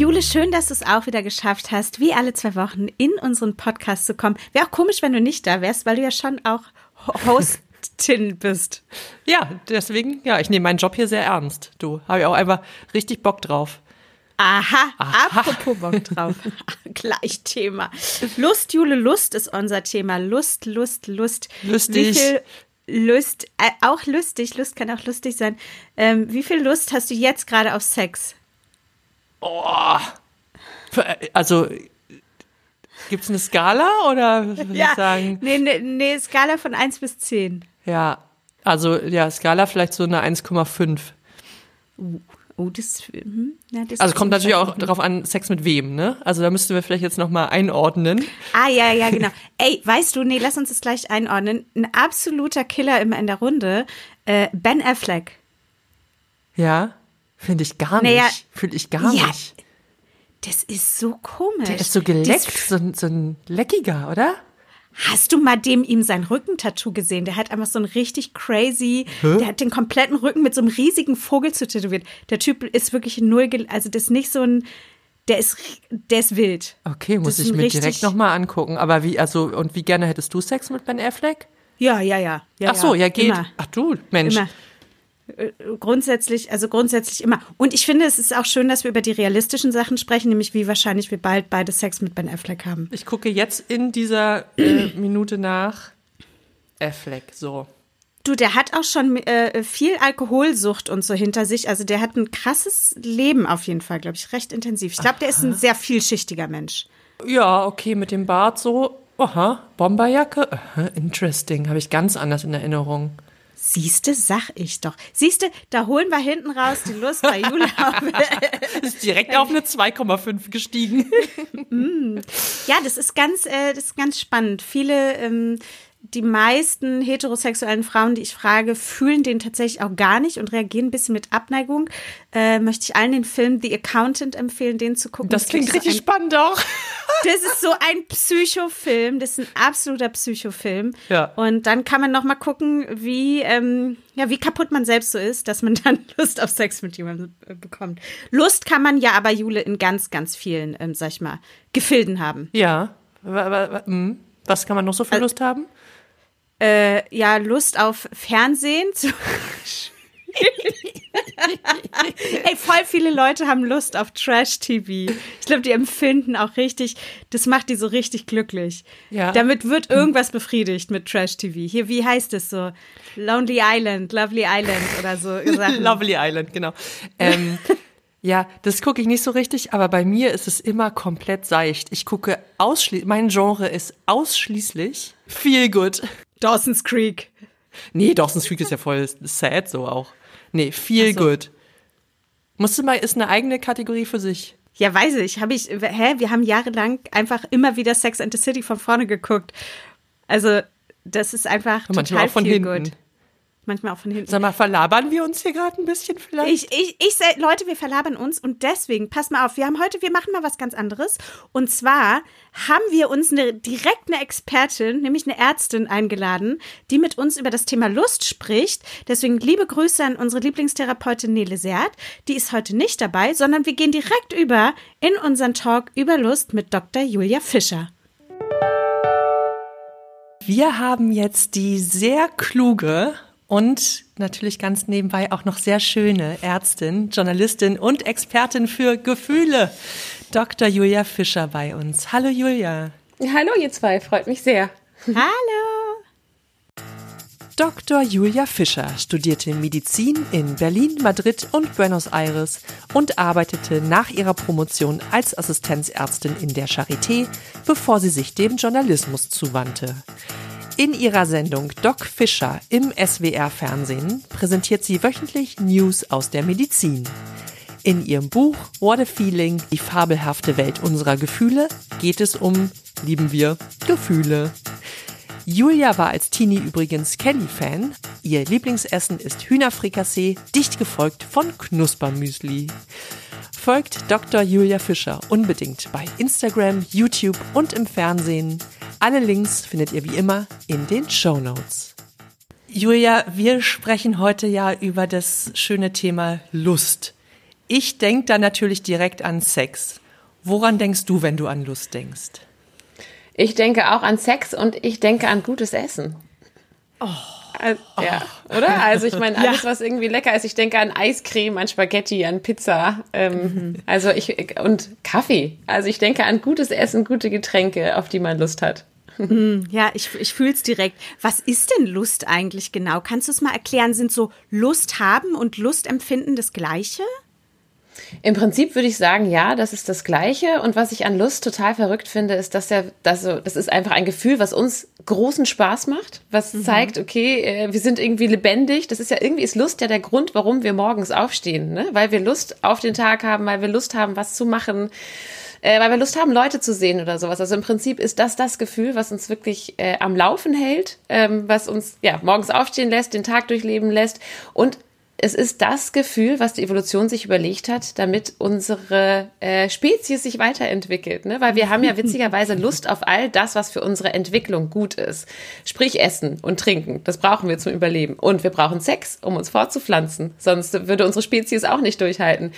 Jule, schön, dass du es auch wieder geschafft hast, wie alle zwei Wochen in unseren Podcast zu kommen. Wäre auch komisch, wenn du nicht da wärst, weil du ja schon auch Hostin bist. Ja, deswegen, ja, ich nehme meinen Job hier sehr ernst. Du, habe ich auch einfach richtig Bock drauf. Aha, Aha. apropos Bock drauf. Gleich Thema. Lust, Jule, Lust ist unser Thema. Lust, Lust, Lust. Lustig. Lust, äh, auch lustig, Lust kann auch lustig sein. Ähm, wie viel Lust hast du jetzt gerade auf Sex? Oh. Also, gibt es eine Skala oder würde ja, ich sagen? Nee, nee, nee, Skala von 1 bis 10. Ja, also ja, Skala vielleicht so eine 1,5. Uh, oh, das, hm, ja, das Also kommt natürlich auch darauf an, Sex mit wem, ne? Also da müssten wir vielleicht jetzt nochmal einordnen. Ah, ja, ja, genau. Ey, weißt du, nee, lass uns das gleich einordnen. Ein absoluter Killer immer in der Runde, äh, Ben Affleck. Ja. Finde ich gar naja, nicht. Fühle ich gar ja, nicht. Das ist so komisch. Der ist so geleckt, so, so ein Leckiger, oder? Hast du mal dem ihm sein Rückentattoo gesehen? Der hat einfach so ein richtig crazy, Hä? der hat den kompletten Rücken mit so einem riesigen Vogel zu tätowiert. Der Typ ist wirklich null, also das ist nicht so ein, der ist, der ist wild. Okay, muss ich mir direkt nochmal angucken. Aber wie, also, und wie gerne hättest du Sex mit Ben Affleck? Ja, ja, ja. ja Ach so, ja, geht. Immer. Ach du, Mensch. Immer. Äh, grundsätzlich, also grundsätzlich immer. Und ich finde, es ist auch schön, dass wir über die realistischen Sachen sprechen, nämlich wie wahrscheinlich wir bald beide Sex mit Ben Affleck haben. Ich gucke jetzt in dieser äh, Minute nach Affleck, so. Du, der hat auch schon äh, viel Alkoholsucht und so hinter sich. Also der hat ein krasses Leben auf jeden Fall, glaube ich, recht intensiv. Ich glaube, der ist ein sehr vielschichtiger Mensch. Ja, okay, mit dem Bart so. Aha, Bomberjacke. Aha, interesting. Habe ich ganz anders in Erinnerung. Siehste, sag ich doch. Siehste, da holen wir hinten raus die Lust bei Jula. ist direkt auf eine 2,5 gestiegen. Mm. ja, das ist ganz, äh, das ist ganz spannend. Viele ähm, die meisten heterosexuellen Frauen, die ich frage, fühlen den tatsächlich auch gar nicht und reagieren ein bisschen mit Abneigung. Äh, möchte ich allen den Film The Accountant empfehlen, den zu gucken. Das, das klingt richtig so ein, spannend auch. Das ist so ein Psychofilm, das ist ein absoluter Psychofilm. Ja. Und dann kann man noch mal gucken, wie ähm, ja wie kaputt man selbst so ist, dass man dann Lust auf Sex mit jemandem äh, bekommt. Lust kann man ja aber Jule in ganz ganz vielen, ähm, sag ich mal, Gefilden haben. Ja. Hm. Was kann man noch so für Lust haben? Äh, ja Lust auf Fernsehen. Ey, voll viele Leute haben Lust auf Trash-TV. Ich glaube, die empfinden auch richtig, das macht die so richtig glücklich. Ja. Damit wird irgendwas befriedigt mit Trash-TV. Hier, wie heißt es so? Lonely Island, Lovely Island oder so. Lovely Island, genau. Ähm, ja, das gucke ich nicht so richtig, aber bei mir ist es immer komplett seicht. Ich gucke ausschließlich, mein Genre ist ausschließlich Feel Good. Dawson's Creek. Nee, Dawson's Creek ist ja voll sad so auch. Nee, Feel so. Good. Musste mal, ist eine eigene Kategorie für sich. Ja, weiß ich. Habe ich, hä? Wir haben jahrelang einfach immer wieder Sex and the City von vorne geguckt. Also, das ist einfach Und total auch von viel hinten. Good manchmal auch von hinten. Sag mal, verlabern wir uns hier gerade ein bisschen vielleicht? Ich, ich, ich, Leute, wir verlabern uns und deswegen, pass mal auf, wir haben heute, wir machen mal was ganz anderes. Und zwar haben wir uns eine, direkt eine Expertin, nämlich eine Ärztin eingeladen, die mit uns über das Thema Lust spricht. Deswegen liebe Grüße an unsere Lieblingstherapeutin Nele Seert. Die ist heute nicht dabei, sondern wir gehen direkt über in unseren Talk über Lust mit Dr. Julia Fischer. Wir haben jetzt die sehr kluge und natürlich ganz nebenbei auch noch sehr schöne Ärztin, Journalistin und Expertin für Gefühle, Dr. Julia Fischer bei uns. Hallo Julia. Hallo ihr zwei, freut mich sehr. Hallo. Dr. Julia Fischer studierte Medizin in Berlin, Madrid und Buenos Aires und arbeitete nach ihrer Promotion als Assistenzärztin in der Charité, bevor sie sich dem Journalismus zuwandte. In ihrer Sendung Doc Fischer im SWR-Fernsehen präsentiert sie wöchentlich News aus der Medizin. In ihrem Buch What a Feeling, die fabelhafte Welt unserer Gefühle, geht es um, lieben wir, Gefühle. Julia war als Teenie übrigens Kelly-Fan. Ihr Lieblingsessen ist Hühnerfrikassee, dicht gefolgt von Knuspermüsli. Folgt Dr. Julia Fischer unbedingt bei Instagram, YouTube und im Fernsehen. Alle Links findet ihr wie immer in den Show Notes. Julia, wir sprechen heute ja über das schöne Thema Lust. Ich denke da natürlich direkt an Sex. Woran denkst du, wenn du an Lust denkst? Ich denke auch an Sex und ich denke an gutes Essen. Oh. Also, ja, oder? Also ich meine, alles, was irgendwie lecker ist. Ich denke an Eiscreme, an Spaghetti, an Pizza. Ähm, mhm. Also ich und Kaffee. Also ich denke an gutes Essen, gute Getränke, auf die man Lust hat. Mhm. Ja, ich, ich fühle es direkt. Was ist denn Lust eigentlich genau? Kannst du es mal erklären? Sind so Lust haben und Lust empfinden das Gleiche? Im Prinzip würde ich sagen, ja, das ist das Gleiche. Und was ich an Lust total verrückt finde, ist, dass er, dass so, das ist einfach ein Gefühl, was uns großen Spaß macht, was mhm. zeigt, okay, äh, wir sind irgendwie lebendig. Das ist ja irgendwie ist Lust ja der Grund, warum wir morgens aufstehen, ne? Weil wir Lust auf den Tag haben, weil wir Lust haben, was zu machen. Äh, weil wir Lust haben, Leute zu sehen oder sowas. Also im Prinzip ist das das Gefühl, was uns wirklich äh, am Laufen hält, ähm, was uns ja morgens aufstehen lässt, den Tag durchleben lässt und es ist das Gefühl, was die Evolution sich überlegt hat, damit unsere äh, Spezies sich weiterentwickelt. Ne? Weil wir haben ja witzigerweise Lust auf all das, was für unsere Entwicklung gut ist. Sprich Essen und Trinken. Das brauchen wir zum Überleben. Und wir brauchen Sex, um uns fortzupflanzen. Sonst würde unsere Spezies auch nicht durchhalten.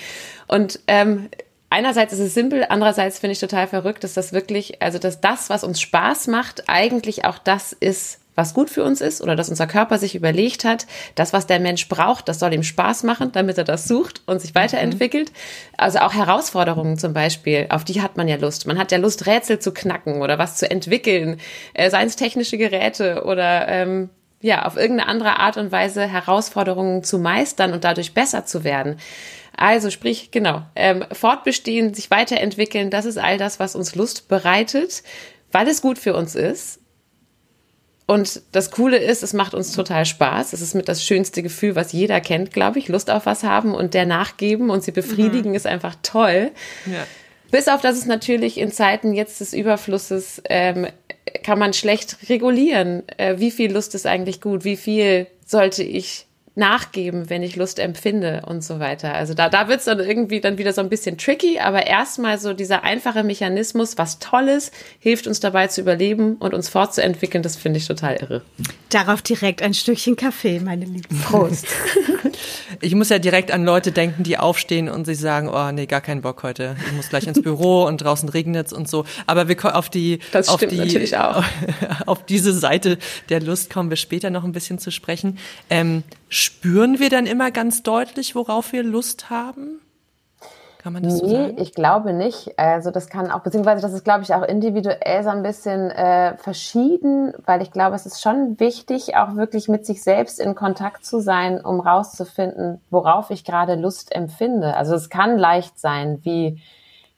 Und ähm, einerseits ist es simpel, andererseits finde ich total verrückt, dass das wirklich, also dass das, was uns Spaß macht, eigentlich auch das ist, was gut für uns ist oder dass unser Körper sich überlegt hat, das, was der Mensch braucht, das soll ihm Spaß machen, damit er das sucht und sich weiterentwickelt. Mhm. Also auch Herausforderungen zum Beispiel, auf die hat man ja Lust. Man hat ja Lust, Rätsel zu knacken oder was zu entwickeln, äh, seien es technische Geräte oder ähm, ja, auf irgendeine andere Art und Weise Herausforderungen zu meistern und dadurch besser zu werden. Also sprich, genau, ähm, fortbestehen, sich weiterentwickeln, das ist all das, was uns Lust bereitet, weil es gut für uns ist und das Coole ist, es macht uns total Spaß. Es ist mit das schönste Gefühl, was jeder kennt, glaube ich. Lust auf was haben und der nachgeben und sie befriedigen mhm. ist einfach toll. Ja. Bis auf dass es natürlich in Zeiten jetzt des Überflusses ähm, kann man schlecht regulieren. Äh, wie viel Lust ist eigentlich gut? Wie viel sollte ich nachgeben, wenn ich Lust empfinde und so weiter. Also da, da wird's dann irgendwie dann wieder so ein bisschen tricky, aber erstmal so dieser einfache Mechanismus, was Tolles, hilft uns dabei zu überleben und uns fortzuentwickeln, das finde ich total irre. Darauf direkt ein Stückchen Kaffee, meine lieben. Prost. ich muss ja direkt an Leute denken, die aufstehen und sich sagen, oh nee, gar keinen Bock heute. Ich muss gleich ins Büro und draußen regnet's und so. Aber wir kommen auf die, das auf die, natürlich auch. auf diese Seite der Lust kommen wir später noch ein bisschen zu sprechen. Ähm, Spüren wir dann immer ganz deutlich, worauf wir Lust haben? Kann man das nee, so sagen? ich glaube nicht. Also das kann auch, beziehungsweise das ist, glaube ich, auch individuell so ein bisschen äh, verschieden, weil ich glaube, es ist schon wichtig, auch wirklich mit sich selbst in Kontakt zu sein, um rauszufinden, worauf ich gerade Lust empfinde. Also es kann leicht sein, wie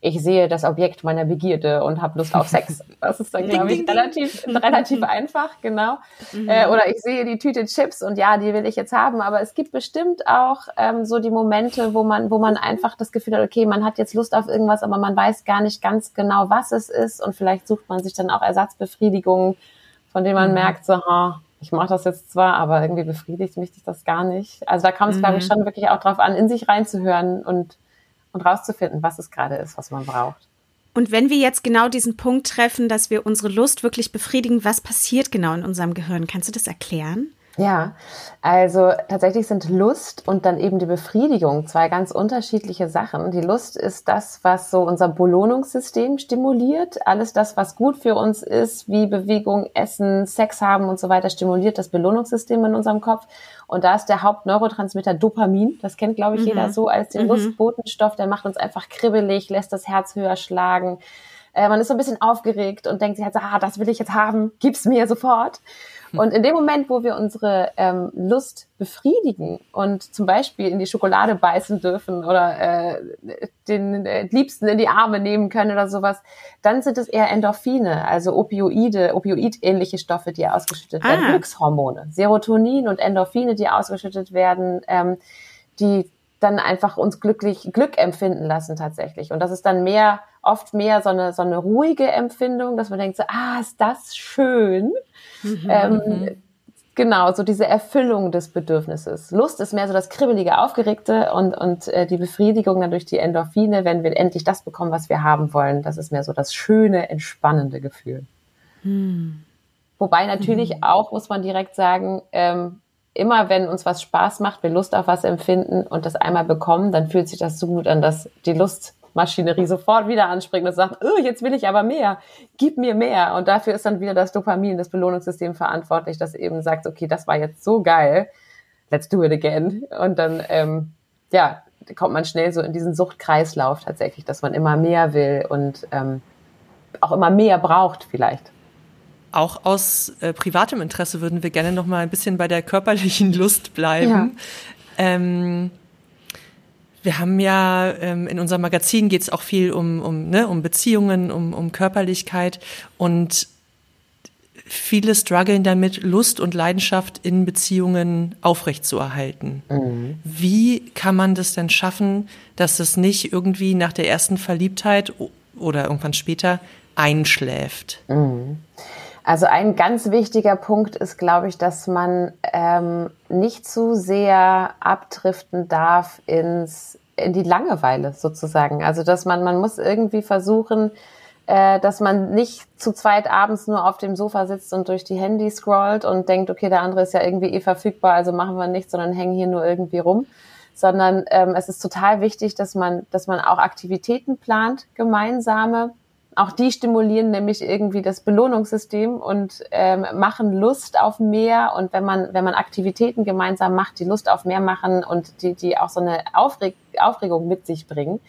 ich sehe das Objekt meiner Begierde und habe Lust auf Sex. Das ist dann, glaube ich, relativ, relativ einfach, genau. Mhm. Äh, oder ich sehe die Tüte Chips und ja, die will ich jetzt haben. Aber es gibt bestimmt auch ähm, so die Momente, wo man, wo man einfach das Gefühl hat, okay, man hat jetzt Lust auf irgendwas, aber man weiß gar nicht ganz genau, was es ist. Und vielleicht sucht man sich dann auch Ersatzbefriedigungen, von denen man mhm. merkt, so, ha, ich mache das jetzt zwar, aber irgendwie befriedigt mich das gar nicht. Also da kommt es, mhm. glaube ich, schon wirklich auch drauf an, in sich reinzuhören und und rauszufinden, was es gerade ist, was man braucht. Und wenn wir jetzt genau diesen Punkt treffen, dass wir unsere Lust wirklich befriedigen, was passiert genau in unserem Gehirn? Kannst du das erklären? Ja, also tatsächlich sind Lust und dann eben die Befriedigung zwei ganz unterschiedliche Sachen. Die Lust ist das, was so unser Belohnungssystem stimuliert. Alles das, was gut für uns ist, wie Bewegung, Essen, Sex haben und so weiter, stimuliert das Belohnungssystem in unserem Kopf. Und da ist der Hauptneurotransmitter Dopamin. Das kennt, glaube ich, mhm. jeder so als den mhm. Lustbotenstoff. Der macht uns einfach kribbelig, lässt das Herz höher schlagen. Äh, man ist so ein bisschen aufgeregt und denkt sich halt, ah, das will ich jetzt haben, gib's mir sofort. Und in dem Moment, wo wir unsere ähm, Lust befriedigen und zum Beispiel in die Schokolade beißen dürfen oder äh, den äh, Liebsten in die Arme nehmen können oder sowas, dann sind es eher Endorphine, also Opioide, Opioid-ähnliche Stoffe, die ausgeschüttet ah. werden, Glückshormone, Serotonin und Endorphine, die ausgeschüttet werden, ähm, die dann einfach uns glücklich Glück empfinden lassen tatsächlich. Und das ist dann mehr, oft mehr so eine, so eine ruhige Empfindung, dass man denkt so, ah, ist das schön. Mhm. Ähm, mhm. genau, so diese Erfüllung des Bedürfnisses. Lust ist mehr so das kribbelige, aufgeregte und, und äh, die Befriedigung dann durch die Endorphine, wenn wir endlich das bekommen, was wir haben wollen. Das ist mehr so das schöne, entspannende Gefühl. Mhm. Wobei natürlich mhm. auch, muss man direkt sagen, ähm, immer wenn uns was Spaß macht, wir Lust auf was empfinden und das einmal bekommen, dann fühlt sich das so gut an, dass die Lust Suchtmaschinerie sofort wieder anspringt und sagt, oh, jetzt will ich aber mehr, gib mir mehr. Und dafür ist dann wieder das Dopamin, das Belohnungssystem verantwortlich, das eben sagt, okay, das war jetzt so geil, let's do it again. Und dann, ähm, ja, kommt man schnell so in diesen Suchtkreislauf tatsächlich, dass man immer mehr will und ähm, auch immer mehr braucht vielleicht. Auch aus äh, privatem Interesse würden wir gerne noch mal ein bisschen bei der körperlichen Lust bleiben. Ja. Ähm, wir haben ja ähm, in unserem Magazin geht es auch viel um, um, ne, um Beziehungen, um, um Körperlichkeit und viele strugglen damit, Lust und Leidenschaft in Beziehungen aufrechtzuerhalten. Mhm. Wie kann man das denn schaffen, dass das nicht irgendwie nach der ersten Verliebtheit oder irgendwann später einschläft? Mhm. Also ein ganz wichtiger Punkt ist, glaube ich, dass man ähm, nicht zu sehr abdriften darf ins in die Langeweile sozusagen. Also dass man man muss irgendwie versuchen, äh, dass man nicht zu zweit abends nur auf dem Sofa sitzt und durch die Handy scrollt und denkt, okay, der andere ist ja irgendwie eh verfügbar, also machen wir nichts, sondern hängen hier nur irgendwie rum. Sondern ähm, es ist total wichtig, dass man, dass man auch Aktivitäten plant, gemeinsame. Auch die stimulieren nämlich irgendwie das Belohnungssystem und ähm, machen Lust auf mehr. Und wenn man, wenn man Aktivitäten gemeinsam macht, die Lust auf mehr machen und die, die auch so eine Aufreg Aufregung mit sich bringen,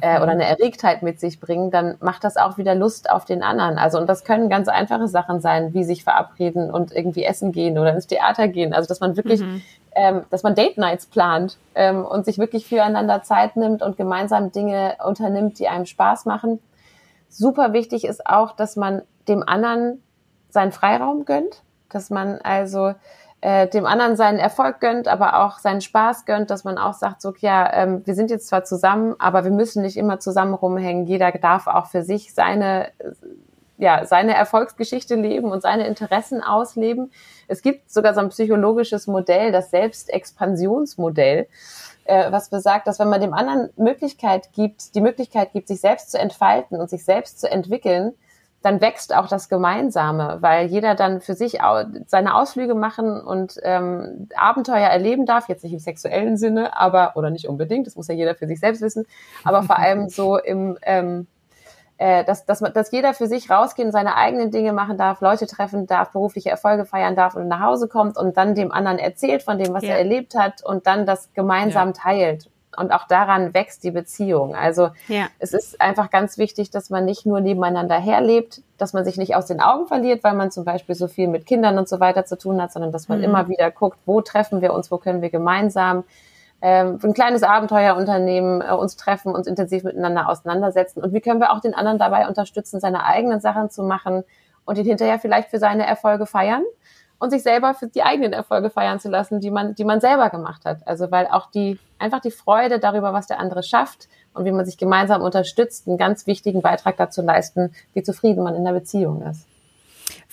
äh, oder eine Erregtheit mit sich bringen, dann macht das auch wieder Lust auf den anderen. Also und das können ganz einfache Sachen sein, wie sich verabreden und irgendwie essen gehen oder ins Theater gehen. Also dass man wirklich, mhm. ähm, dass man Date Nights plant ähm, und sich wirklich füreinander Zeit nimmt und gemeinsam Dinge unternimmt, die einem Spaß machen. Super wichtig ist auch, dass man dem anderen seinen Freiraum gönnt, dass man also äh, dem anderen seinen Erfolg gönnt, aber auch seinen Spaß gönnt, dass man auch sagt, so, ja, ähm, wir sind jetzt zwar zusammen, aber wir müssen nicht immer zusammen rumhängen. Jeder darf auch für sich seine, ja, seine Erfolgsgeschichte leben und seine Interessen ausleben. Es gibt sogar so ein psychologisches Modell, das Selbstexpansionsmodell, äh, was besagt, dass wenn man dem anderen Möglichkeit gibt, die Möglichkeit gibt, sich selbst zu entfalten und sich selbst zu entwickeln, dann wächst auch das Gemeinsame, weil jeder dann für sich seine Ausflüge machen und ähm, Abenteuer erleben darf, jetzt nicht im sexuellen Sinne, aber, oder nicht unbedingt, das muss ja jeder für sich selbst wissen, aber vor allem so im, ähm, äh, dass, dass, dass jeder für sich rausgehen, seine eigenen Dinge machen darf, Leute treffen darf, berufliche Erfolge feiern darf und nach Hause kommt und dann dem anderen erzählt von dem, was ja. er erlebt hat und dann das gemeinsam ja. teilt und auch daran wächst die Beziehung. Also ja. es ist einfach ganz wichtig, dass man nicht nur nebeneinander herlebt, dass man sich nicht aus den Augen verliert, weil man zum Beispiel so viel mit Kindern und so weiter zu tun hat, sondern dass man mhm. immer wieder guckt, wo treffen wir uns, wo können wir gemeinsam ähm, ein kleines Abenteuer unternehmen, äh, uns treffen, uns intensiv miteinander auseinandersetzen und wie können wir auch den anderen dabei unterstützen, seine eigenen Sachen zu machen und ihn hinterher vielleicht für seine Erfolge feiern und sich selber für die eigenen Erfolge feiern zu lassen, die man, die man selber gemacht hat. Also weil auch die, einfach die Freude darüber, was der andere schafft und wie man sich gemeinsam unterstützt, einen ganz wichtigen Beitrag dazu leisten, wie zufrieden man in der Beziehung ist.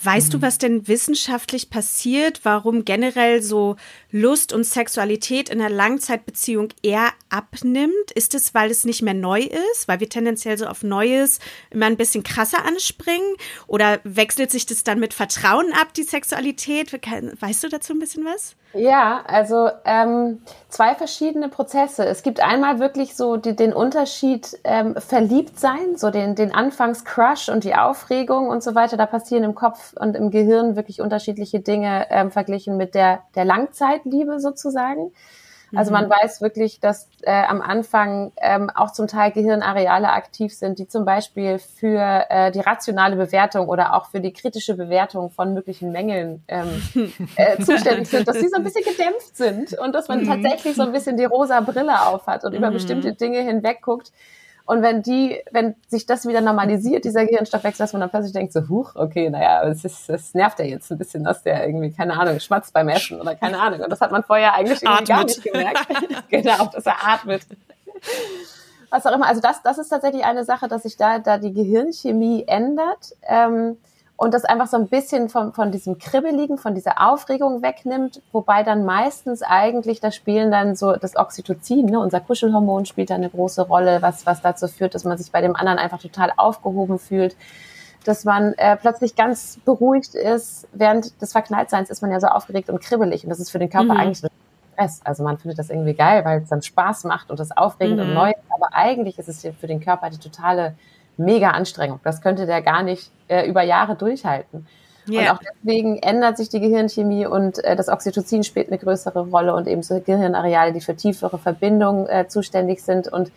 Weißt du, mhm. was denn wissenschaftlich passiert, warum generell so Lust und Sexualität in einer Langzeitbeziehung eher abnimmt? Ist es, weil es nicht mehr neu ist, weil wir tendenziell so auf Neues immer ein bisschen krasser anspringen? Oder wechselt sich das dann mit Vertrauen ab, die Sexualität? Weißt du dazu ein bisschen was? Ja, also ähm, zwei verschiedene Prozesse. Es gibt einmal wirklich so die, den Unterschied ähm, verliebt sein, so den, den Anfangscrush und die Aufregung und so weiter. Da passieren im Kopf und im Gehirn wirklich unterschiedliche Dinge ähm, verglichen mit der, der Langzeitliebe sozusagen. Also man mhm. weiß wirklich, dass äh, am Anfang ähm, auch zum Teil Gehirnareale aktiv sind, die zum Beispiel für äh, die rationale Bewertung oder auch für die kritische Bewertung von möglichen Mängeln ähm, äh, zuständig sind, dass sie so ein bisschen gedämpft sind und dass man mhm. tatsächlich so ein bisschen die rosa Brille aufhat und über mhm. bestimmte Dinge hinweg guckt und wenn die, wenn sich das wieder normalisiert, dieser Gehirnstoffwechsel, dass man dann plötzlich denkt, so, huch, okay, naja, es ist, es nervt ja jetzt ein bisschen, dass der irgendwie, keine Ahnung, schmatzt beim Essen oder keine Ahnung. Und das hat man vorher eigentlich irgendwie gar nicht gemerkt. genau, dass er atmet. Was auch immer. Also das, das ist tatsächlich eine Sache, dass sich da, da die Gehirnchemie ändert. Ähm, und das einfach so ein bisschen von, von diesem Kribbeligen, von dieser Aufregung wegnimmt, wobei dann meistens eigentlich, da spielen dann so das Oxytocin, ne, unser Kuschelhormon spielt da eine große Rolle, was, was dazu führt, dass man sich bei dem anderen einfach total aufgehoben fühlt, dass man äh, plötzlich ganz beruhigt ist, während des Verknalltseins ist man ja so aufgeregt und kribbelig und das ist für den Körper mhm. eigentlich Stress. Also man findet das irgendwie geil, weil es dann Spaß macht und das aufregend mhm. und neu ist. Aber eigentlich ist es für den Körper die totale mega Anstrengung. Das könnte der gar nicht äh, über Jahre durchhalten. Yeah. Und auch deswegen ändert sich die Gehirnchemie und äh, das Oxytocin spielt eine größere Rolle und eben so Gehirnareale, die für tiefere Verbindungen äh, zuständig sind. Und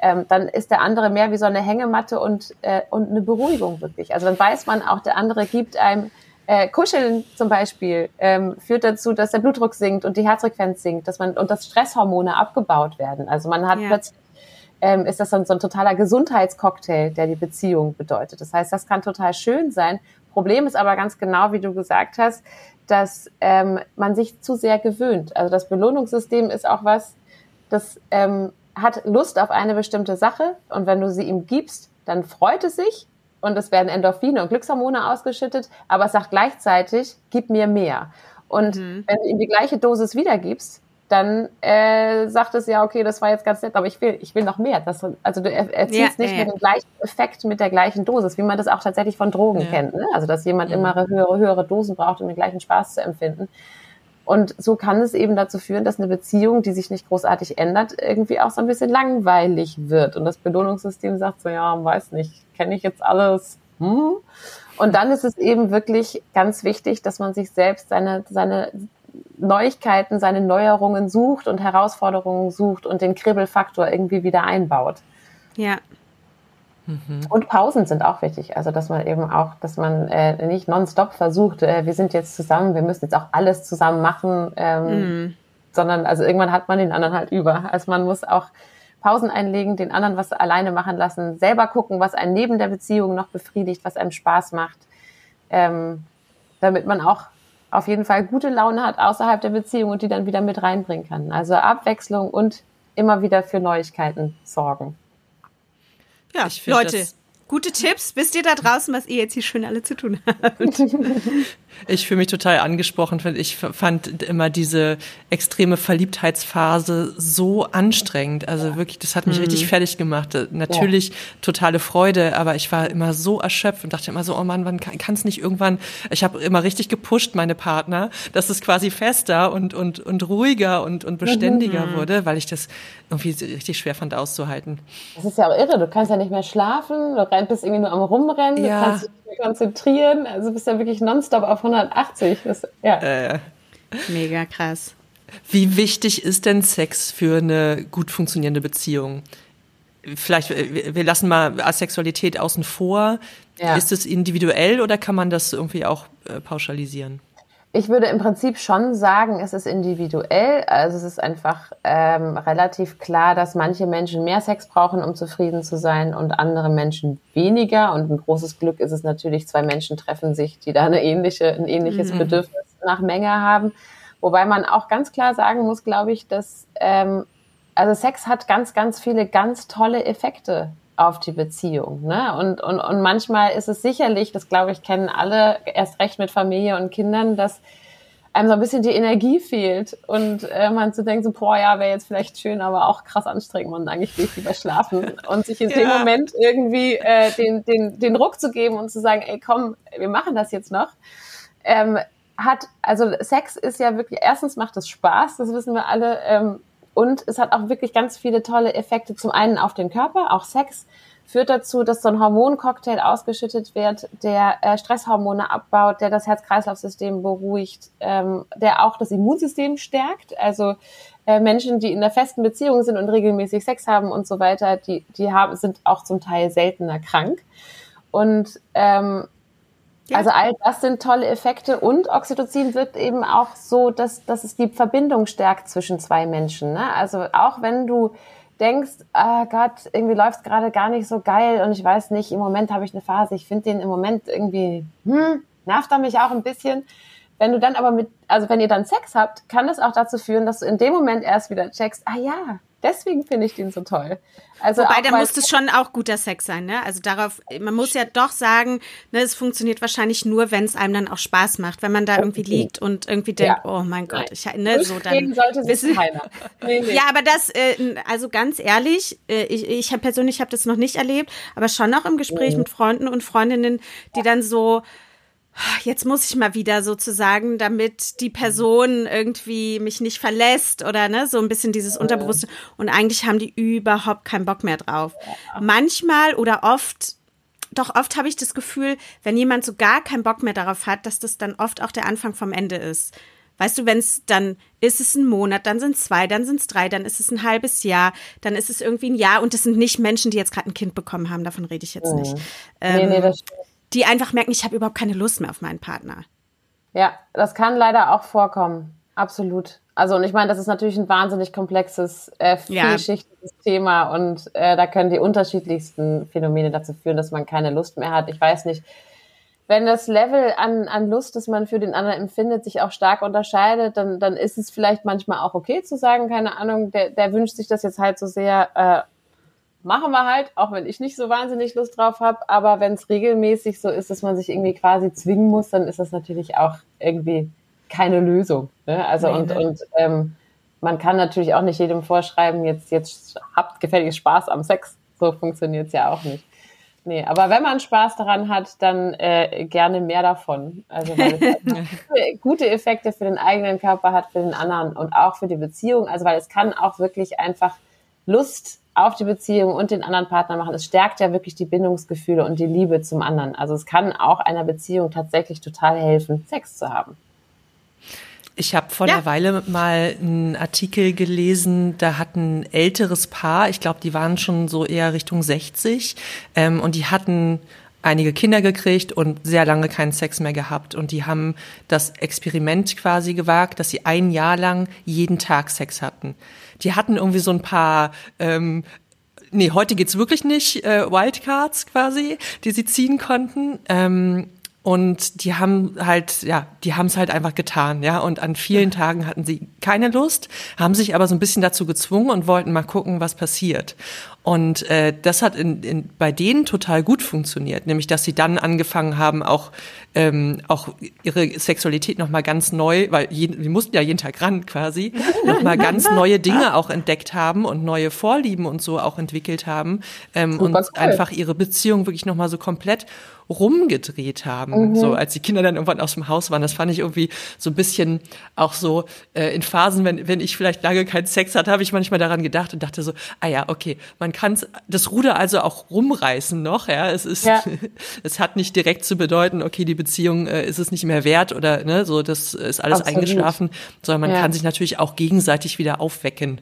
ähm, dann ist der andere mehr wie so eine Hängematte und, äh, und eine Beruhigung wirklich. Also dann weiß man auch, der andere gibt einem äh, Kuscheln zum Beispiel ähm, führt dazu, dass der Blutdruck sinkt und die Herzfrequenz sinkt, dass man und dass Stresshormone abgebaut werden. Also man hat ja. plötzlich ähm, ist das dann so ein totaler Gesundheitscocktail, der die Beziehung bedeutet. Das heißt, das kann total schön sein. Problem ist aber ganz genau, wie du gesagt hast, dass ähm, man sich zu sehr gewöhnt. Also das Belohnungssystem ist auch was, das ähm, hat Lust auf eine bestimmte Sache und wenn du sie ihm gibst, dann freut es sich und es werden Endorphine und Glückshormone ausgeschüttet, aber es sagt gleichzeitig, gib mir mehr. Und mhm. wenn du ihm die gleiche Dosis wiedergibst, dann äh, sagt es ja, okay, das war jetzt ganz nett, aber ich will, ich will noch mehr. Das, also du erzielst ja, nicht ja. mehr den gleichen Effekt mit der gleichen Dosis, wie man das auch tatsächlich von Drogen ja. kennt. Ne? Also dass jemand immer höhere, höhere Dosen braucht, um den gleichen Spaß zu empfinden. Und so kann es eben dazu führen, dass eine Beziehung, die sich nicht großartig ändert, irgendwie auch so ein bisschen langweilig wird. Und das Belohnungssystem sagt so, ja, weiß nicht, kenne ich jetzt alles. Hm? Und dann ist es eben wirklich ganz wichtig, dass man sich selbst seine, seine Neuigkeiten, seine Neuerungen sucht und Herausforderungen sucht und den Kribbelfaktor irgendwie wieder einbaut. Ja. Mhm. Und Pausen sind auch wichtig. Also, dass man eben auch, dass man äh, nicht nonstop versucht, äh, wir sind jetzt zusammen, wir müssen jetzt auch alles zusammen machen, ähm, mhm. sondern also irgendwann hat man den anderen halt über. Also man muss auch Pausen einlegen, den anderen was alleine machen lassen, selber gucken, was einen neben der Beziehung noch befriedigt, was einem Spaß macht, ähm, damit man auch auf jeden Fall gute Laune hat außerhalb der Beziehung und die dann wieder mit reinbringen kann. Also Abwechslung und immer wieder für Neuigkeiten sorgen. Ja, Leute, gute Tipps. Wisst ihr da draußen, was ihr jetzt hier schön alle zu tun habt? Ich fühle mich total angesprochen. Ich fand immer diese extreme Verliebtheitsphase so anstrengend. Also wirklich, das hat mich mhm. richtig fertig gemacht. Natürlich ja. totale Freude, aber ich war immer so erschöpft und dachte immer so, oh Mann, wann kann es nicht irgendwann? Ich habe immer richtig gepusht, meine Partner, dass es quasi fester und und und ruhiger und und beständiger mhm. wurde, weil ich das irgendwie richtig schwer fand auszuhalten. Das ist ja auch irre. Du kannst ja nicht mehr schlafen. Du bist irgendwie nur am rumrennen. Ja. Du kannst konzentrieren. Also bist ja wirklich nonstop auf 180. Das, ja. Äh. Mega krass. Wie wichtig ist denn Sex für eine gut funktionierende Beziehung? Vielleicht, äh, wir lassen mal Asexualität außen vor. Ja. Ist es individuell oder kann man das irgendwie auch äh, pauschalisieren? Ich würde im Prinzip schon sagen, es ist individuell. Also es ist einfach ähm, relativ klar, dass manche Menschen mehr Sex brauchen, um zufrieden zu sein und andere Menschen weniger. Und ein großes Glück ist es natürlich, zwei Menschen treffen sich, die da eine ähnliche, ein ähnliches mhm. Bedürfnis nach Menge haben. Wobei man auch ganz klar sagen muss, glaube ich, dass ähm, also Sex hat ganz, ganz viele ganz tolle Effekte auf die Beziehung. Ne? Und, und, und manchmal ist es sicherlich, das glaube ich, kennen alle, erst recht mit Familie und Kindern, dass einem so ein bisschen die Energie fehlt und äh, man so denkt, so, boah, ja, wäre jetzt vielleicht schön, aber auch krass anstrengend und eigentlich will ich lieber schlafen. Und sich in ja. dem Moment irgendwie äh, den, den, den Ruck zu geben und zu sagen, ey, komm, wir machen das jetzt noch. Ähm, hat, also Sex ist ja wirklich, erstens macht es Spaß, das wissen wir alle, ähm, und es hat auch wirklich ganz viele tolle Effekte. Zum einen auf den Körper, auch Sex führt dazu, dass so ein Hormoncocktail ausgeschüttet wird, der äh, Stresshormone abbaut, der das Herz-Kreislauf-System beruhigt, ähm, der auch das Immunsystem stärkt. Also äh, Menschen, die in einer festen Beziehung sind und regelmäßig Sex haben und so weiter, die, die haben, sind auch zum Teil seltener krank. Und ähm, ja. Also all das sind tolle Effekte und Oxytocin wirkt eben auch so, dass, dass es die Verbindung stärkt zwischen zwei Menschen. Ne? Also auch wenn du denkst, ah Gott, irgendwie läuft es gerade gar nicht so geil und ich weiß nicht, im Moment habe ich eine Phase, ich finde den im Moment irgendwie, hm, nervt er mich auch ein bisschen. Wenn du dann aber mit, also wenn ihr dann Sex habt, kann das auch dazu führen, dass du in dem Moment erst wieder checkst, ah ja, Deswegen finde ich den so toll. Also Wobei, da muss es schon auch guter Sex sein, ne? Also darauf, man muss ja doch sagen, ne, es funktioniert wahrscheinlich nur, wenn es einem dann auch Spaß macht, wenn man da irgendwie liegt und irgendwie denkt, ja. oh mein Gott, ich, ne, so dann. sollte sich keiner. Nee, nee. Ja, aber das, äh, also ganz ehrlich, äh, ich, ich hab persönlich habe das noch nicht erlebt, aber schon auch im Gespräch mhm. mit Freunden und Freundinnen, die dann so, jetzt muss ich mal wieder sozusagen, damit die Person irgendwie mich nicht verlässt oder ne, so ein bisschen dieses Unterbewusste. Und eigentlich haben die überhaupt keinen Bock mehr drauf. Manchmal oder oft, doch oft habe ich das Gefühl, wenn jemand so gar keinen Bock mehr darauf hat, dass das dann oft auch der Anfang vom Ende ist. Weißt du, wenn es dann ist es ein Monat, dann sind es zwei, dann sind es drei, dann ist es ein halbes Jahr, dann ist es irgendwie ein Jahr und es sind nicht Menschen, die jetzt gerade ein Kind bekommen haben, davon rede ich jetzt nicht. Ähm, nee, nee, das stimmt die einfach merken, ich habe überhaupt keine Lust mehr auf meinen Partner. Ja, das kann leider auch vorkommen. Absolut. Also, und ich meine, das ist natürlich ein wahnsinnig komplexes, äh, vielschichtiges ja. Thema und äh, da können die unterschiedlichsten Phänomene dazu führen, dass man keine Lust mehr hat. Ich weiß nicht, wenn das Level an, an Lust, das man für den anderen empfindet, sich auch stark unterscheidet, dann, dann ist es vielleicht manchmal auch okay zu sagen, keine Ahnung, der, der wünscht sich das jetzt halt so sehr, äh, machen wir halt, auch wenn ich nicht so wahnsinnig Lust drauf habe. Aber wenn es regelmäßig so ist, dass man sich irgendwie quasi zwingen muss, dann ist das natürlich auch irgendwie keine Lösung. Ne? Also nee, und, und ähm, man kann natürlich auch nicht jedem vorschreiben, jetzt, jetzt habt gefälliges Spaß am Sex. So funktioniert es ja auch nicht. Nee, aber wenn man Spaß daran hat, dann äh, gerne mehr davon. Also weil es gute Effekte für den eigenen Körper hat, für den anderen und auch für die Beziehung. Also weil es kann auch wirklich einfach Lust auf die Beziehung und den anderen Partner machen. Es stärkt ja wirklich die Bindungsgefühle und die Liebe zum anderen. Also es kann auch einer Beziehung tatsächlich total helfen, Sex zu haben. Ich habe vor ja. einer Weile mal einen Artikel gelesen, da hat ein älteres Paar, ich glaube, die waren schon so eher Richtung 60, ähm, und die hatten einige Kinder gekriegt und sehr lange keinen Sex mehr gehabt. Und die haben das Experiment quasi gewagt, dass sie ein Jahr lang jeden Tag Sex hatten die hatten irgendwie so ein paar ähm, nee, heute geht's wirklich nicht, äh, Wildcards quasi, die sie ziehen konnten. Ähm, und die haben halt, ja, die haben es halt einfach getan, ja. Und an vielen Tagen hatten sie keine Lust, haben sich aber so ein bisschen dazu gezwungen und wollten mal gucken, was passiert. Und äh, das hat in, in, bei denen total gut funktioniert, nämlich dass sie dann angefangen haben, auch ähm, auch ihre Sexualität noch mal ganz neu, weil jeden, wir mussten ja jeden Tag ran quasi, noch mal ganz neue Dinge auch entdeckt haben und neue Vorlieben und so auch entwickelt haben ähm, und cool. einfach ihre Beziehung wirklich noch mal so komplett rumgedreht haben. Mhm. So als die Kinder dann irgendwann aus dem Haus waren, das fand ich irgendwie so ein bisschen auch so äh, in Phasen, wenn wenn ich vielleicht lange keinen Sex hatte, habe ich manchmal daran gedacht und dachte so, ah ja, okay, man kann das Ruder also auch rumreißen noch, ja. Es ist, ja. es hat nicht direkt zu bedeuten, okay, die Beziehung äh, ist es nicht mehr wert oder ne, so, das ist alles Absolut. eingeschlafen, sondern man ja. kann sich natürlich auch gegenseitig wieder aufwecken.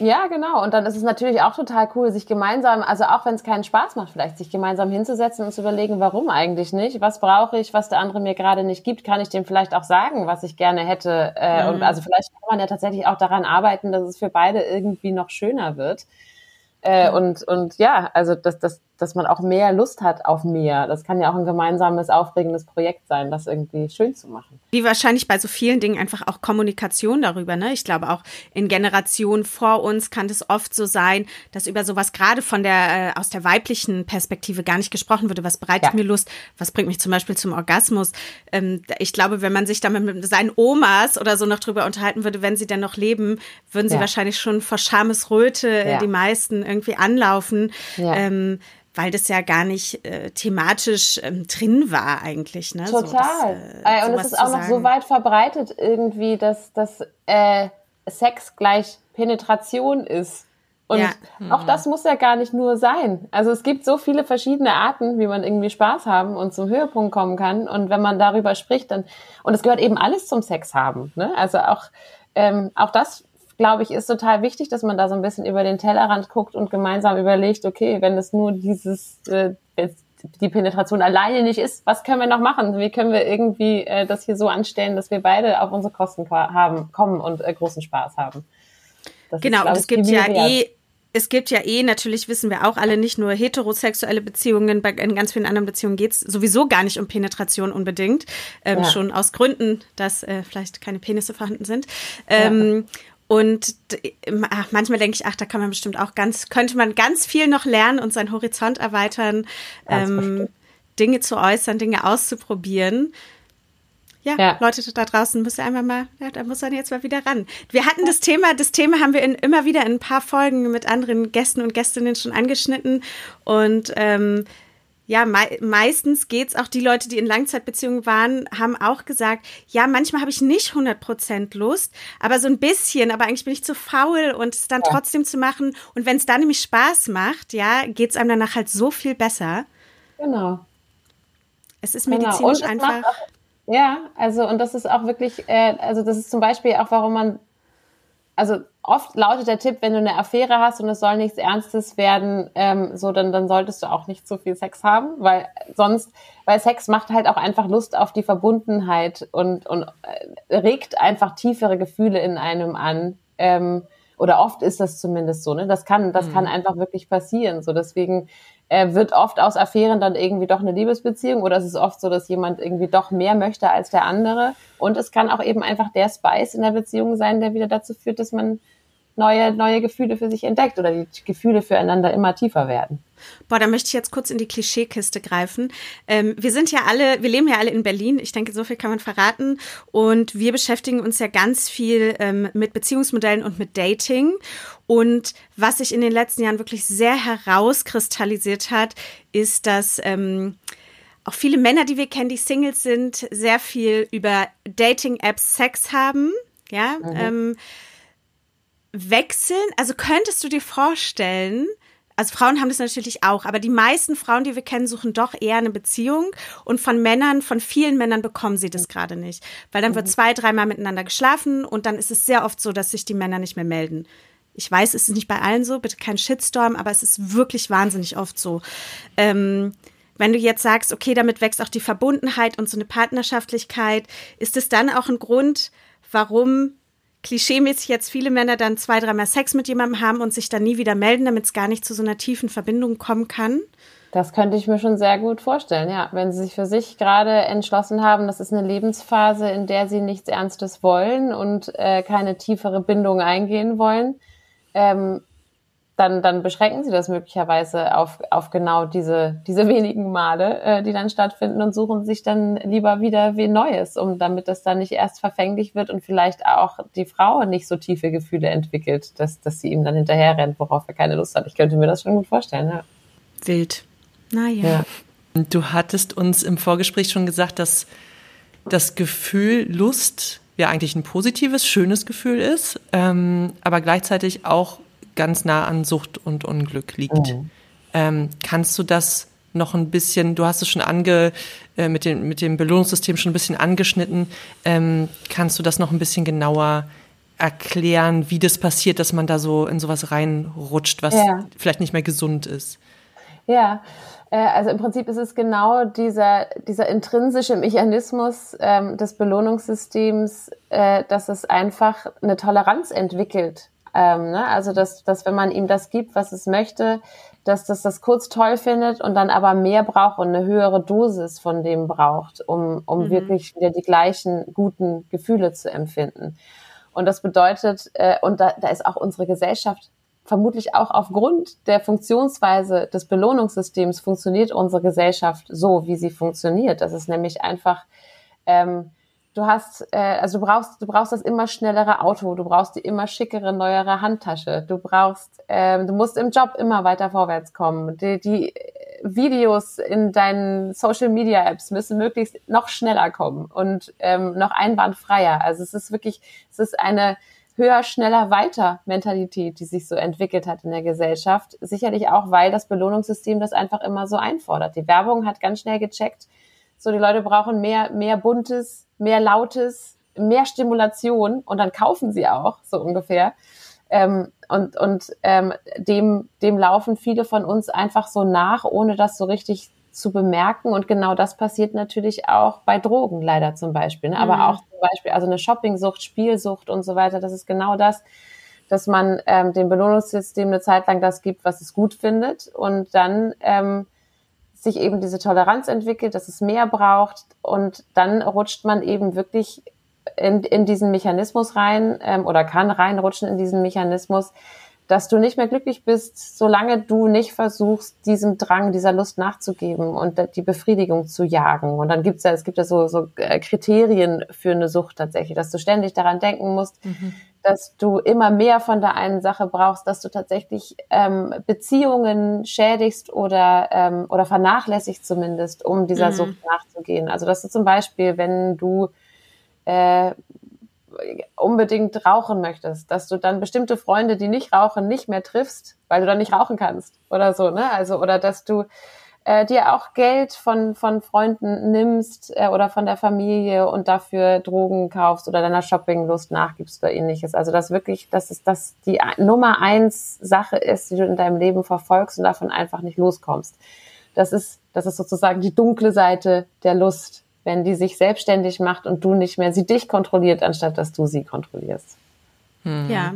Ja, genau. Und dann ist es natürlich auch total cool, sich gemeinsam, also auch wenn es keinen Spaß macht, vielleicht sich gemeinsam hinzusetzen und zu überlegen, warum eigentlich nicht? Was brauche ich, was der andere mir gerade nicht gibt? Kann ich dem vielleicht auch sagen, was ich gerne hätte? Äh, mhm. Und also vielleicht kann man ja tatsächlich auch daran arbeiten, dass es für beide irgendwie noch schöner wird. Äh, und, und ja, also dass, dass, dass man auch mehr Lust hat auf mehr. Das kann ja auch ein gemeinsames, aufregendes Projekt sein, das irgendwie schön zu machen. Wie wahrscheinlich bei so vielen Dingen einfach auch Kommunikation darüber. Ne? Ich glaube auch in Generationen vor uns kann es oft so sein, dass über sowas gerade von der äh, aus der weiblichen Perspektive gar nicht gesprochen würde. Was bereitet ja. mir Lust? Was bringt mich zum Beispiel zum Orgasmus? Ähm, ich glaube, wenn man sich damit mit seinen Omas oder so noch drüber unterhalten würde, wenn sie denn noch leben, würden sie ja. wahrscheinlich schon vor Schamesröte ja. die meisten irgendwie anlaufen. Ähm, weil das ja gar nicht äh, thematisch ähm, drin war eigentlich. Ne? Total. So, das, äh, und es ist auch noch so weit verbreitet irgendwie, dass, dass äh, Sex gleich Penetration ist. Und ja. auch das muss ja gar nicht nur sein. Also es gibt so viele verschiedene Arten, wie man irgendwie Spaß haben und zum Höhepunkt kommen kann. Und wenn man darüber spricht, dann und es gehört eben alles zum Sex haben. Ne? Also auch ähm, auch das glaube ich, ist total wichtig, dass man da so ein bisschen über den Tellerrand guckt und gemeinsam überlegt, okay, wenn es nur dieses, äh, die Penetration alleine nicht ist, was können wir noch machen? Wie können wir irgendwie äh, das hier so anstellen, dass wir beide auf unsere Kosten haben, kommen und äh, großen Spaß haben? Das genau, ist, und es gibt ja eh es gibt ja eh, natürlich wissen wir auch alle, nicht nur heterosexuelle Beziehungen, bei, in ganz vielen anderen Beziehungen geht's sowieso gar nicht um Penetration unbedingt. Ähm, ja. Schon aus Gründen, dass äh, vielleicht keine Penisse vorhanden sind. Ähm, ja. Und ach, manchmal denke ich, ach, da kann man bestimmt auch ganz, könnte man ganz viel noch lernen und seinen Horizont erweitern, ähm, Dinge zu äußern, Dinge auszuprobieren. Ja, ja, Leute da draußen müssen einfach mal, ja, da muss man jetzt mal wieder ran. Wir hatten das Thema, das Thema haben wir in, immer wieder in ein paar Folgen mit anderen Gästen und Gästinnen schon angeschnitten und ähm, ja, me meistens geht's auch die Leute, die in Langzeitbeziehungen waren, haben auch gesagt, ja, manchmal habe ich nicht 100% Lust, aber so ein bisschen, aber eigentlich bin ich zu faul und es dann ja. trotzdem zu machen. Und wenn es dann nämlich Spaß macht, ja, geht's einem danach halt so viel besser. Genau. Es ist genau. medizinisch genau. einfach. Auch, ja, also und das ist auch wirklich, äh, also das ist zum Beispiel auch, warum man also oft lautet der Tipp, wenn du eine Affäre hast und es soll nichts Ernstes werden, ähm, so dann, dann solltest du auch nicht so viel Sex haben, weil sonst, weil Sex macht halt auch einfach Lust auf die Verbundenheit und, und äh, regt einfach tiefere Gefühle in einem an. Ähm, oder oft ist das zumindest so, ne? Das kann, das mhm. kann einfach wirklich passieren. So deswegen äh, wird oft aus Affären dann irgendwie doch eine Liebesbeziehung oder es ist oft so, dass jemand irgendwie doch mehr möchte als der andere. Und es kann auch eben einfach der Spice in der Beziehung sein, der wieder dazu führt, dass man neue, neue Gefühle für sich entdeckt oder die Gefühle füreinander immer tiefer werden. Boah, da möchte ich jetzt kurz in die Klischeekiste greifen. Ähm, wir sind ja alle, wir leben ja alle in Berlin. Ich denke, so viel kann man verraten. Und wir beschäftigen uns ja ganz viel ähm, mit Beziehungsmodellen und mit Dating. Und was sich in den letzten Jahren wirklich sehr herauskristallisiert hat, ist, dass ähm, auch viele Männer, die wir kennen, die Singles sind, sehr viel über Dating-Apps Sex haben. Ja, mhm. Wechseln? Also könntest du dir vorstellen, also Frauen haben das natürlich auch, aber die meisten Frauen, die wir kennen, suchen doch eher eine Beziehung und von Männern, von vielen Männern bekommen sie das gerade nicht, weil dann wird mhm. zwei, dreimal miteinander geschlafen und dann ist es sehr oft so, dass sich die Männer nicht mehr melden. Ich weiß, es ist nicht bei allen so, bitte kein Shitstorm, aber es ist wirklich wahnsinnig oft so. Ähm, wenn du jetzt sagst, okay, damit wächst auch die Verbundenheit und so eine Partnerschaftlichkeit, ist es dann auch ein Grund, warum klischeemäßig jetzt viele Männer dann zwei, dreimal Sex mit jemandem haben und sich dann nie wieder melden, damit es gar nicht zu so einer tiefen Verbindung kommen kann? Das könnte ich mir schon sehr gut vorstellen, ja. Wenn sie sich für sich gerade entschlossen haben, das ist eine Lebensphase, in der sie nichts Ernstes wollen und äh, keine tiefere Bindung eingehen wollen, ähm, dann, dann beschränken sie das möglicherweise auf, auf genau diese, diese wenigen Male, äh, die dann stattfinden und suchen sich dann lieber wieder wie Neues, um damit das dann nicht erst verfänglich wird und vielleicht auch die Frau nicht so tiefe Gefühle entwickelt, dass, dass sie ihm dann hinterher rennt, worauf er keine Lust hat. Ich könnte mir das schon gut vorstellen, ja. Wild. Naja. Ja. Du hattest uns im Vorgespräch schon gesagt, dass das Gefühl Lust ja eigentlich ein positives, schönes Gefühl ist, ähm, aber gleichzeitig auch ganz nah an Sucht und Unglück liegt. Mhm. Ähm, kannst du das noch ein bisschen, du hast es schon ange, äh, mit, dem, mit dem Belohnungssystem schon ein bisschen angeschnitten, ähm, kannst du das noch ein bisschen genauer erklären, wie das passiert, dass man da so in sowas reinrutscht, was ja. vielleicht nicht mehr gesund ist? Ja, äh, also im Prinzip ist es genau dieser, dieser intrinsische Mechanismus ähm, des Belohnungssystems, äh, dass es einfach eine Toleranz entwickelt ähm, ne? Also, dass, dass wenn man ihm das gibt, was es möchte, dass das das kurz toll findet und dann aber mehr braucht und eine höhere Dosis von dem braucht, um, um mhm. wirklich wieder die gleichen guten Gefühle zu empfinden. Und das bedeutet, äh, und da, da ist auch unsere Gesellschaft vermutlich auch aufgrund der Funktionsweise des Belohnungssystems funktioniert unsere Gesellschaft so, wie sie funktioniert. Das ist nämlich einfach ähm, du hast, äh, also du brauchst, du brauchst das immer schnellere Auto, du brauchst die immer schickere, neuere Handtasche, du brauchst, äh, du musst im Job immer weiter vorwärts kommen. Die, die Videos in deinen Social Media Apps müssen möglichst noch schneller kommen und ähm, noch einwandfreier. Also es ist wirklich, es ist eine höher, schneller, weiter Mentalität, die sich so entwickelt hat in der Gesellschaft. Sicherlich auch, weil das Belohnungssystem das einfach immer so einfordert. Die Werbung hat ganz schnell gecheckt, so die Leute brauchen mehr, mehr buntes, mehr Lautes, mehr Stimulation und dann kaufen sie auch, so ungefähr. Ähm, und und ähm, dem, dem laufen viele von uns einfach so nach, ohne das so richtig zu bemerken. Und genau das passiert natürlich auch bei Drogen leider zum Beispiel. Ne? Aber mhm. auch zum Beispiel, also eine Shoppingsucht, Spielsucht und so weiter, das ist genau das, dass man ähm, dem Belohnungssystem eine Zeit lang das gibt, was es gut findet. Und dann ähm, sich eben diese Toleranz entwickelt, dass es mehr braucht. Und dann rutscht man eben wirklich in, in diesen Mechanismus rein ähm, oder kann reinrutschen in diesen Mechanismus, dass du nicht mehr glücklich bist, solange du nicht versuchst, diesem Drang, dieser Lust nachzugeben und die Befriedigung zu jagen. Und dann gibt's ja, es gibt ja so, so äh, Kriterien für eine Sucht tatsächlich, dass du ständig daran denken musst, mhm. dass du immer mehr von der einen Sache brauchst, dass du tatsächlich ähm, Beziehungen schädigst oder, ähm, oder vernachlässigst zumindest, um dieser mhm. Sucht nachzugehen. Also dass du zum Beispiel, wenn du äh, unbedingt rauchen möchtest, dass du dann bestimmte Freunde, die nicht rauchen, nicht mehr triffst, weil du dann nicht rauchen kannst oder so, ne? Also oder dass du äh, dir auch Geld von von Freunden nimmst äh, oder von der Familie und dafür Drogen kaufst oder deiner Shoppinglust nachgibst oder ähnliches. Also dass wirklich, dass es das die Nummer eins Sache ist, die du in deinem Leben verfolgst und davon einfach nicht loskommst. Das ist das ist sozusagen die dunkle Seite der Lust wenn die sich selbstständig macht und du nicht mehr sie dich kontrolliert, anstatt dass du sie kontrollierst. Hm. Ja.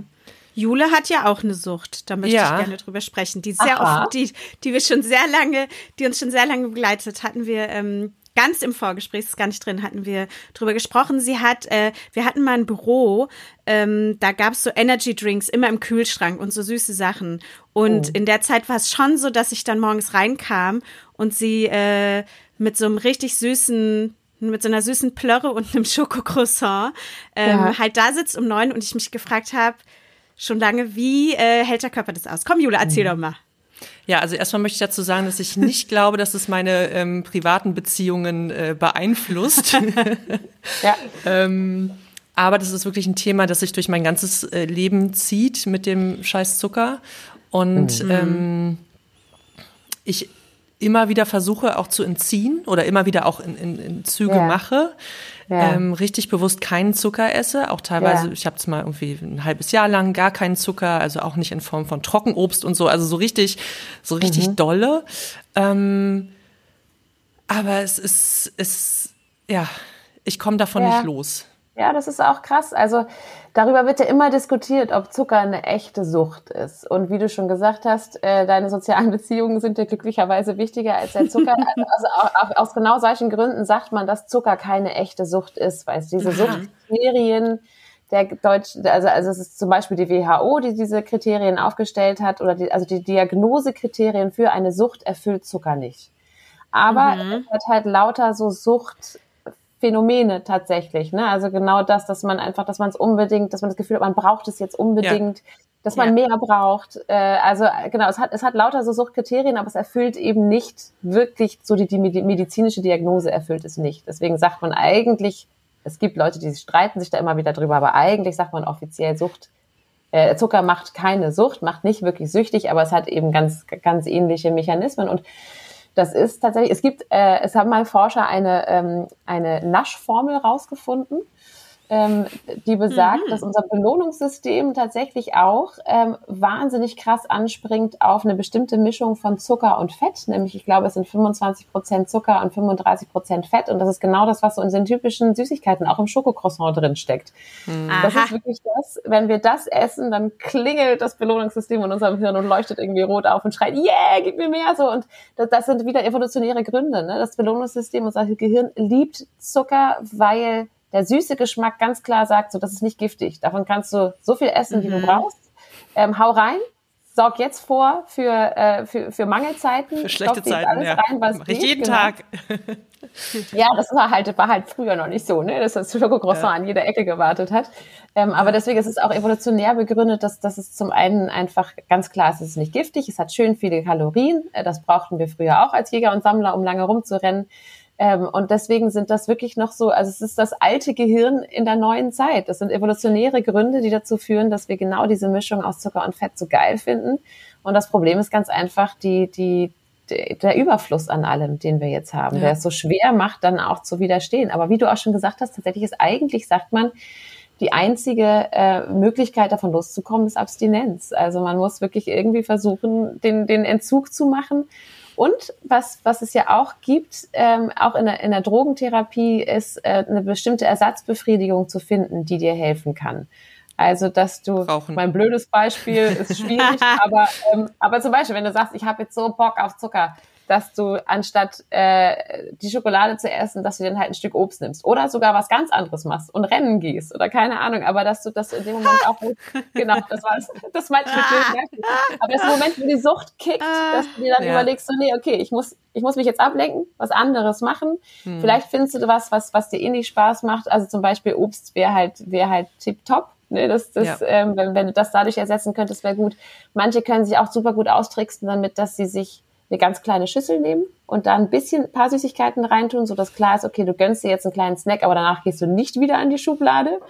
Jule hat ja auch eine Sucht, da möchte ja. ich gerne drüber sprechen. Die sehr oft, die, die wir schon sehr lange, die uns schon sehr lange begleitet, hatten wir ähm, ganz im Vorgespräch, ist gar nicht drin, hatten wir drüber gesprochen. Sie hat, äh, wir hatten mal ein Büro, ähm, da gab es so Energy Drinks immer im Kühlschrank und so süße Sachen. Und oh. in der Zeit war es schon so, dass ich dann morgens reinkam und sie äh, mit so einem richtig süßen mit so einer süßen Plörre und einem Schokocroissant ähm, ja. halt da sitzt um neun und ich mich gefragt habe, schon lange, wie äh, hält der Körper das aus? Komm, Jule, erzähl mhm. doch mal. Ja, also erstmal möchte ich dazu sagen, dass ich nicht glaube, dass es meine ähm, privaten Beziehungen äh, beeinflusst. ja. ähm, aber das ist wirklich ein Thema, das sich durch mein ganzes äh, Leben zieht mit dem Scheiß Zucker. Und mhm. ähm, ich immer wieder versuche auch zu entziehen oder immer wieder auch in, in, in Züge ja. mache. Ja. Ähm, richtig bewusst keinen Zucker esse, auch teilweise, ja. ich habe es mal irgendwie ein halbes Jahr lang gar keinen Zucker, also auch nicht in Form von Trockenobst und so, also so richtig, so richtig mhm. dolle. Ähm, aber es ist, es, ja, ich komme davon nicht los. Ja, das ist auch krass. Also darüber wird ja immer diskutiert, ob Zucker eine echte Sucht ist. Und wie du schon gesagt hast, äh, deine sozialen Beziehungen sind dir glücklicherweise wichtiger als der Zucker. also auch, auch aus genau solchen Gründen sagt man, dass Zucker keine echte Sucht ist, weil es diese Suchtkriterien der Deutsch, also, also es ist zum Beispiel die WHO, die diese Kriterien aufgestellt hat, oder die, also die Diagnosekriterien für eine Sucht erfüllt Zucker nicht. Aber mhm. es hat halt lauter so Sucht, Phänomene tatsächlich. Ne? Also genau das, dass man einfach, dass man es unbedingt, dass man das Gefühl hat, man braucht es jetzt unbedingt, ja. dass man ja. mehr braucht. Äh, also genau, es hat, es hat lauter so Suchtkriterien, aber es erfüllt eben nicht wirklich so die, die medizinische Diagnose erfüllt es nicht. Deswegen sagt man eigentlich, es gibt Leute, die streiten sich da immer wieder drüber, aber eigentlich sagt man offiziell Sucht. Äh, Zucker macht keine Sucht, macht nicht wirklich süchtig, aber es hat eben ganz, ganz ähnliche Mechanismen und das ist tatsächlich, es gibt, äh, es haben mal Forscher eine, ähm, eine Naschformel rausgefunden ähm, die besagt, mhm. dass unser Belohnungssystem tatsächlich auch ähm, wahnsinnig krass anspringt auf eine bestimmte Mischung von Zucker und Fett. Nämlich, ich glaube, es sind 25 Prozent Zucker und 35 Prozent Fett. Und das ist genau das, was so in den typischen Süßigkeiten auch im Schokocroissant drin steckt. Mhm. Das ist wirklich das, wenn wir das essen, dann klingelt das Belohnungssystem in unserem Hirn und leuchtet irgendwie rot auf und schreit, yeah, gib mir mehr so. Und das, das sind wieder evolutionäre Gründe. Ne? Das Belohnungssystem, unser Gehirn liebt Zucker, weil der süße Geschmack ganz klar sagt, so das ist nicht giftig. Davon kannst du so viel essen, mhm. wie du mhm. brauchst. Ähm, hau rein, sorg jetzt vor für, äh, für, für Mangelzeiten. Für schlechte Zeiten, ja. Rein, was Mach ich jeden genau. Tag. ja, das war halt, war halt früher noch nicht so, ne? dass das Schokocroissant ja. an jeder Ecke gewartet hat. Ähm, aber deswegen ist es auch evolutionär begründet, dass, dass es zum einen einfach ganz klar ist, es ist nicht giftig, es hat schön viele Kalorien. Äh, das brauchten wir früher auch als Jäger und Sammler, um lange rumzurennen. Ähm, und deswegen sind das wirklich noch so, also es ist das alte Gehirn in der neuen Zeit. Das sind evolutionäre Gründe, die dazu führen, dass wir genau diese Mischung aus Zucker und Fett so geil finden. Und das Problem ist ganz einfach die, die, der Überfluss an allem, den wir jetzt haben, ja. der es so schwer macht, dann auch zu widerstehen. Aber wie du auch schon gesagt hast, tatsächlich ist eigentlich, sagt man, die einzige äh, Möglichkeit davon loszukommen, ist Abstinenz. Also man muss wirklich irgendwie versuchen, den, den Entzug zu machen und was, was es ja auch gibt, ähm, auch in der, in der Drogentherapie, ist äh, eine bestimmte Ersatzbefriedigung zu finden, die dir helfen kann. Also, dass du, Rauchen. mein blödes Beispiel ist schwierig, aber, ähm, aber zum Beispiel, wenn du sagst, ich habe jetzt so Bock auf Zucker, dass du anstatt äh, die Schokolade zu essen, dass du dann halt ein Stück Obst nimmst oder sogar was ganz anderes machst und Rennen gehst oder keine Ahnung, aber dass du das in dem Moment auch genau, das war das meinte ich mit Aber das Moment, wo die Sucht kickt, dass du dir dann ja. überlegst, so nee, okay, ich muss ich muss mich jetzt ablenken, was anderes machen. Hm. Vielleicht findest du was, was was dir eh nicht Spaß macht. Also zum Beispiel Obst wäre halt wäre halt tip top Ne, das, das, ja. ähm, wenn, wenn du das dadurch ersetzen könntest, wäre gut. Manche können sich auch super gut austricksen damit, dass sie sich eine ganz kleine Schüssel nehmen und da ein bisschen ein paar Süßigkeiten reintun, so dass klar ist, okay, du gönnst dir jetzt einen kleinen Snack, aber danach gehst du nicht wieder an die Schublade.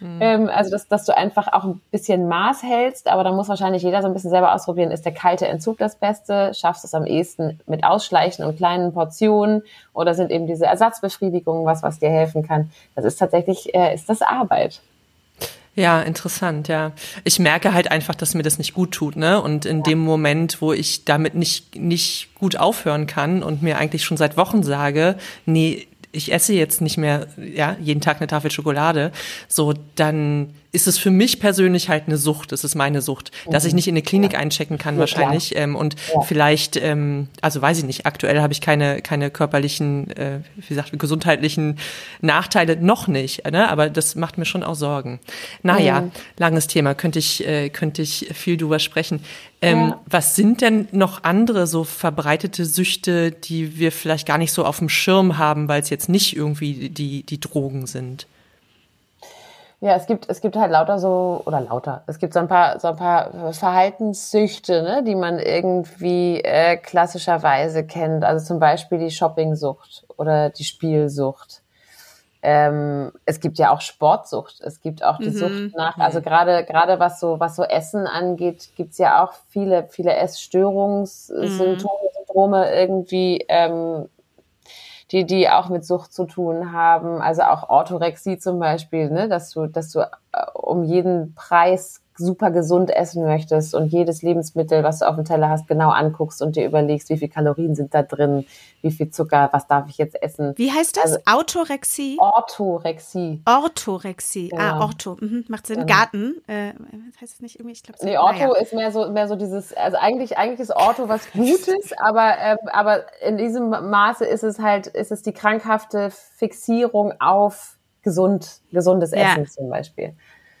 Mhm. Ähm, also, dass, dass du einfach auch ein bisschen Maß hältst, aber da muss wahrscheinlich jeder so ein bisschen selber ausprobieren, ist der kalte Entzug das Beste? Schaffst du es am ehesten mit Ausschleichen und kleinen Portionen oder sind eben diese Ersatzbefriedigungen was, was dir helfen kann? Das ist tatsächlich, äh, ist das Arbeit. Ja, interessant, ja. Ich merke halt einfach, dass mir das nicht gut tut, ne? Und in ja. dem Moment, wo ich damit nicht, nicht gut aufhören kann und mir eigentlich schon seit Wochen sage, nee, ich esse jetzt nicht mehr, ja, jeden Tag eine Tafel Schokolade, so, dann ist es für mich persönlich halt eine Sucht. Es ist meine Sucht, mhm. dass ich mhm. nicht in eine Klinik ja. einchecken kann ja, wahrscheinlich ähm, und ja. vielleicht, ähm, also weiß ich nicht. Aktuell habe ich keine keine körperlichen, äh, wie gesagt, gesundheitlichen Nachteile noch nicht. Ne? Aber das macht mir schon auch Sorgen. Naja, mhm. langes Thema. Könnte ich äh, könnte ich viel drüber sprechen. Ähm, was sind denn noch andere so verbreitete Süchte, die wir vielleicht gar nicht so auf dem Schirm haben, weil es jetzt nicht irgendwie die die Drogen sind? Ja, es gibt, es gibt halt lauter so, oder lauter, es gibt so ein paar, so ein paar Verhaltenssüchte, ne, die man irgendwie äh, klassischerweise kennt. Also zum Beispiel die Shoppingsucht oder die Spielsucht. Ähm, es gibt ja auch Sportsucht. Es gibt auch die mhm. Sucht nach, also gerade gerade was so was so Essen angeht, gibt's ja auch viele viele Essstörungssymptome, mhm. Syndrome irgendwie ähm, die, die auch mit Sucht zu tun haben. Also auch Orthorexie zum Beispiel, ne? dass du, dass du äh, um jeden Preis super gesund essen möchtest und jedes Lebensmittel, was du auf dem Teller hast, genau anguckst und dir überlegst, wie viel Kalorien sind da drin, wie viel Zucker, was darf ich jetzt essen. Wie heißt das? Also, Autorexie? Orthorexie. Orthorexie. Ah, genau. Ah, Ortho. Mhm, macht Sinn. Genau. Garten. Äh, heißt es nicht irgendwie? Ich glaube, nee, Ortho naja. ist mehr so, mehr so dieses, also eigentlich, eigentlich ist Ortho was Gutes, aber, ähm, aber in diesem Maße ist es halt, ist es die krankhafte Fixierung auf gesund, gesundes ja. Essen zum Beispiel.